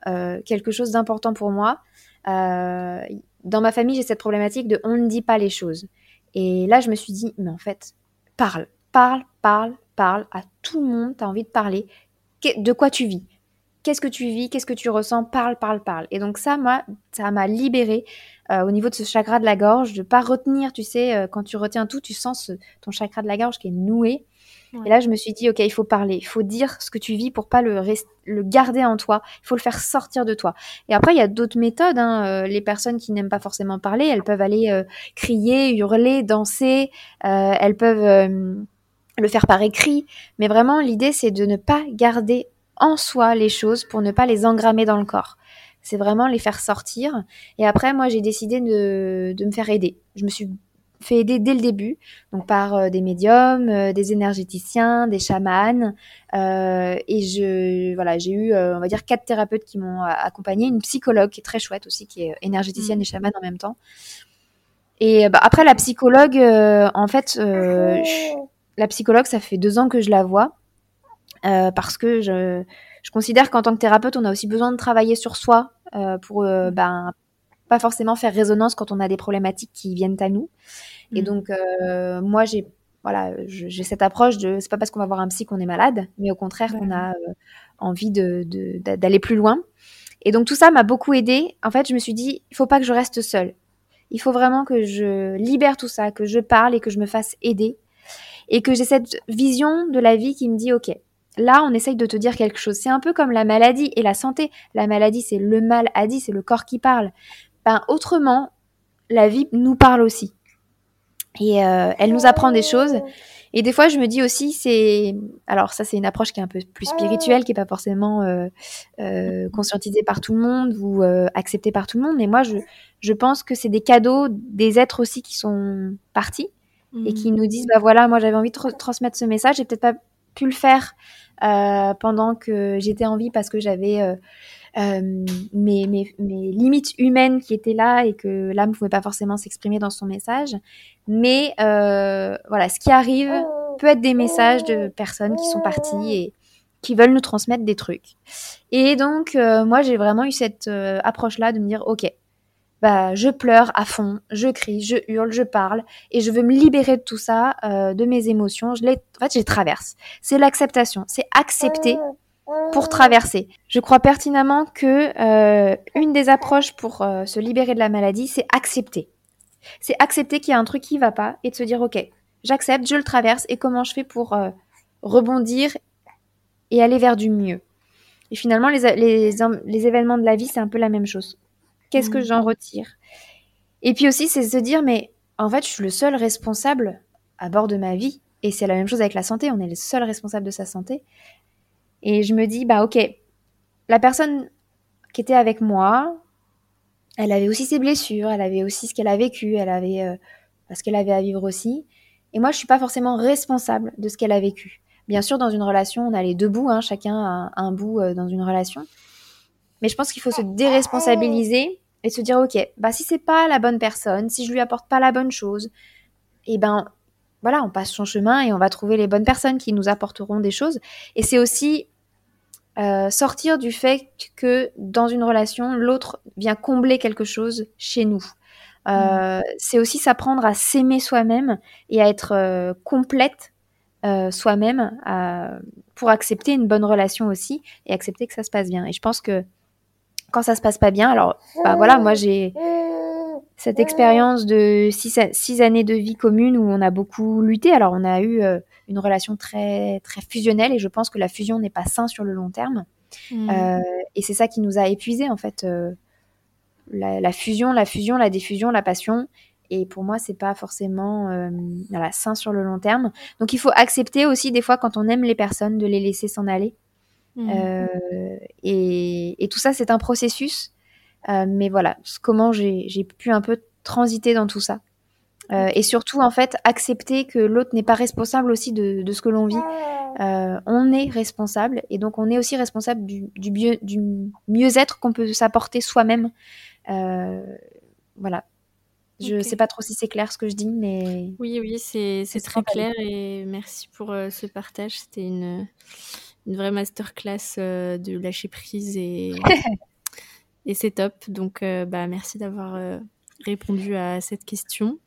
Speaker 2: quelque chose d'important pour moi. Euh, dans ma famille, j'ai cette problématique de on ne dit pas les choses. Et là, je me suis dit, mais en fait, parle, parle, parle, parle à tout le monde. Tu as envie de parler. De quoi tu vis? Qu'est-ce que tu vis? Qu'est-ce que tu ressens? Parle, parle, parle. Et donc ça, moi, ça m'a libérée au niveau de ce chakra de la gorge, de pas retenir, tu sais, quand tu retiens tout, tu sens ton chakra de la gorge qui est noué. Et là, je me suis dit, ok, il faut parler, il faut dire ce que tu vis pour pas le, garder en toi, il faut le faire sortir de toi. Et après, il y a d'autres méthodes. Hein. Euh, les personnes qui n'aiment pas forcément parler, elles peuvent aller euh, crier, hurler, danser, euh, elles peuvent le faire par écrit. Mais vraiment, l'idée, c'est de ne pas garder en soi les choses pour ne pas les engrammer dans le corps. C'est vraiment les faire sortir. Et après, moi, j'ai décidé de, de me faire aider. Je me suis fait aider dès le début, donc par euh, des médiums, euh, des énergéticiens, des chamans, euh, et je voilà, j'ai eu, on va dire, quatre thérapeutes qui m'ont accompagné, une psychologue qui est très chouette aussi, qui est énergéticienne mmh. et chamane en même temps. Et bah, après la psychologue, en fait, la psychologue, ça fait deux ans que je la vois, parce que je, je considère qu'en tant que thérapeute, on a aussi besoin de travailler sur soi pour mmh. ben, pas forcément faire résonance quand on a des problématiques qui viennent à nous. Et mm. donc, euh, moi, j'ai voilà, j'ai cette approche de c'est pas parce qu'on va voir un psy qu'on est malade, mais au contraire qu'on a euh, envie de, d'aller plus loin. Et donc tout ça m'a beaucoup aidé. En fait, je me suis dit, il faut pas que je reste seule. Il faut vraiment que je libère tout ça, que je parle et que je me fasse aider. Et que j'ai cette vision de la vie qui me dit, OK, là, on essaye de te dire quelque chose. C'est un peu comme la maladie et la santé. La maladie, c'est le mal a dit, c'est le corps qui parle ben, autrement, la vie nous parle aussi. Et euh, elle nous apprend des choses. Et des fois, je me dis aussi, c'est. Alors, ça, c'est une approche qui est un peu plus spirituelle, qui n'est pas forcément euh, euh, conscientisée par tout le monde ou acceptée par tout le monde. Mais moi, je, je pense que c'est des cadeaux des êtres aussi qui sont partis et qui mmh. nous disent bah voilà, moi, j'avais envie de transmettre ce message. J'ai peut-être pas pu le faire pendant que j'étais en vie parce que j'avais euh, mes, mes, mes, limites humaines qui étaient là et que l'âme ne pouvait pas forcément s'exprimer dans son message. Mais euh, voilà, ce qui arrive peut être des messages de personnes qui sont parties et qui veulent nous transmettre des trucs. Et donc, euh, moi, j'ai vraiment eu cette euh, approche-là de me dire, OK, bah, je pleure à fond, je crie, je hurle, je parle, et je veux me libérer de tout ça, euh, de mes émotions. Je les, en fait, je les traverse. C'est l'acceptation, c'est accepter pour traverser. Je crois pertinemment que euh, une des approches pour euh, se libérer de la maladie, c'est accepter. C'est accepter qu'il y a un truc qui va pas et de se dire ok, j'accepte, je le traverse et comment je fais pour euh, rebondir et aller vers du mieux. Et finalement, les, les, événements de la vie, c'est un peu la même chose. Qu'est-ce que mmh. j'en retire? Et puis aussi, c'est se dire mais en fait, je suis le seul responsable à bord de ma vie. Et c'est la même chose avec la santé, on est le seul responsable de sa santé. Et je me dis, bah ok, la personne qui était avec moi, elle avait aussi ses blessures, elle avait aussi ce qu'elle a vécu, elle avait euh, ce qu'elle avait à vivre aussi. Et moi, je suis pas forcément responsable de ce qu'elle a vécu. Bien sûr, dans une relation, on a les deux bouts, hein, chacun a un bout euh, dans une relation. Mais je pense qu'il faut se déresponsabiliser et se dire, ok, bah si c'est pas la bonne personne, si je lui apporte pas la bonne chose, et eh ben voilà, on passe son chemin et on va trouver les bonnes personnes qui nous apporteront des choses. Et c'est aussi euh, sortir du fait que dans une relation, l'autre vient combler quelque chose chez nous. Euh, mm. C'est aussi s'apprendre à s'aimer soi-même et à être euh, complète soi-même pour accepter une bonne relation aussi et accepter que ça se passe bien. Et je pense que quand ça se passe pas bien, alors bah voilà, moi j'ai cette expérience de six, années de vie commune où on a beaucoup lutté. Alors, on a eu euh, une relation très, très fusionnelle et je pense que la fusion n'est pas sain sur le long terme. Mmh. Euh, et c'est ça qui nous a épuisés, en fait. Euh, la, fusion, la fusion, la diffusion, la passion. Et pour moi, c'est pas forcément voilà, sain sur le long terme. Donc, il faut accepter aussi, des fois, quand on aime les personnes, de les laisser s'en aller. Mmh. Et, et, tout ça, c'est un processus. Euh, mais voilà, comment j'ai pu un peu transiter dans tout ça. Euh, et surtout, en fait, accepter que l'autre n'est pas responsable aussi de, de ce que l'on vit. Euh, on est responsable et donc on est aussi responsable du, du, mieux, du mieux-être qu'on peut s'apporter soi-même. Euh, voilà. Je ne sais pas trop si c'est clair ce que je dis, mais...
Speaker 1: Oui, oui, c'est très clair et merci pour euh, ce partage. C'était une, une vraie masterclass de lâcher prise et, et c'est top. Donc, euh, bah, merci d'avoir euh, répondu à cette question.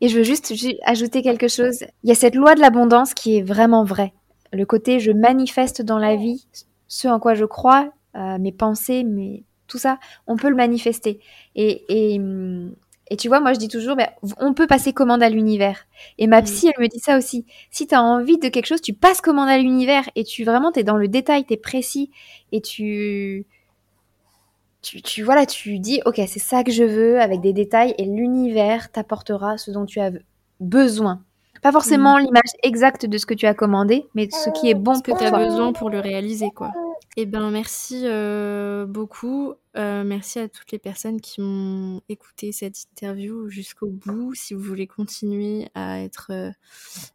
Speaker 2: Et je veux juste ajouter quelque chose. Il y a cette loi de l'abondance qui est vraiment vraie. Le côté je manifeste dans la vie ce en quoi je crois, euh, mes pensées, mes, tout ça, on peut le manifester. Et, et, et tu vois, moi je dis toujours, ben, on peut passer commande à l'univers. Et ma psy, elle me dit ça aussi. Si tu as envie de quelque chose, tu passes commande à l'univers et tu vraiment, tu es dans le détail, tu es précis et tu, tu, tu, voilà, tu dis, ok, c'est ça que je veux avec des détails et l'univers t'apportera ce dont tu as besoin. Pas forcément l'image exacte de ce que tu as commandé, mais ce qui est bon
Speaker 1: ce que tu as besoin pour le réaliser, quoi. Eh ben, merci euh, beaucoup. Euh, merci à toutes les personnes qui m'ont écouté cette interview jusqu'au bout. Si vous voulez continuer à être euh,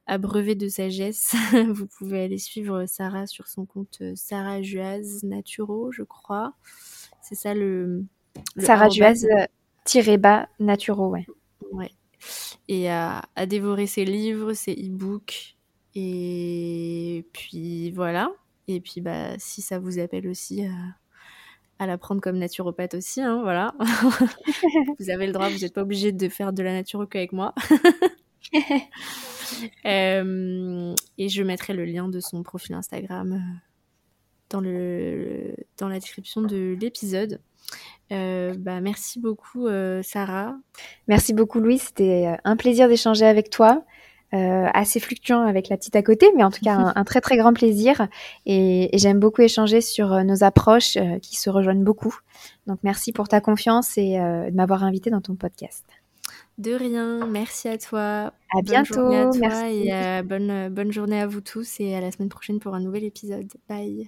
Speaker 1: abreuvé de sagesse, vous pouvez aller suivre Sarah sur son compte Sarah Juaz Naturo, je crois. C'est ça le.
Speaker 2: Sarah Juaz tiré bas Naturo, ouais.
Speaker 1: Ouais. Et à, à dévorer ses livres, ses e-books. Et puis voilà. Et puis, bah, si ça vous appelle aussi à, la prendre comme naturopathe aussi, hein, voilà. vous avez le droit, vous n'êtes pas obligé de faire de la nature avec moi. Euh, et je mettrai le lien de son profil Instagram euh, dans, le, dans la description de l'épisode. Euh, bah, merci beaucoup, Sarah.
Speaker 2: Merci beaucoup, Louis. C'était un plaisir d'échanger avec toi. Euh, assez fluctuant avec la petite à côté, mais en tout cas un, très très grand plaisir. Et, j'aime beaucoup échanger sur euh, nos approches euh, qui se rejoignent beaucoup. Donc merci pour ta confiance et de m'avoir invité dans ton podcast.
Speaker 1: De rien, merci à toi.
Speaker 2: À bientôt.
Speaker 1: merci. et bonne, bonne journée à vous tous et à la semaine prochaine pour un nouvel épisode. Bye.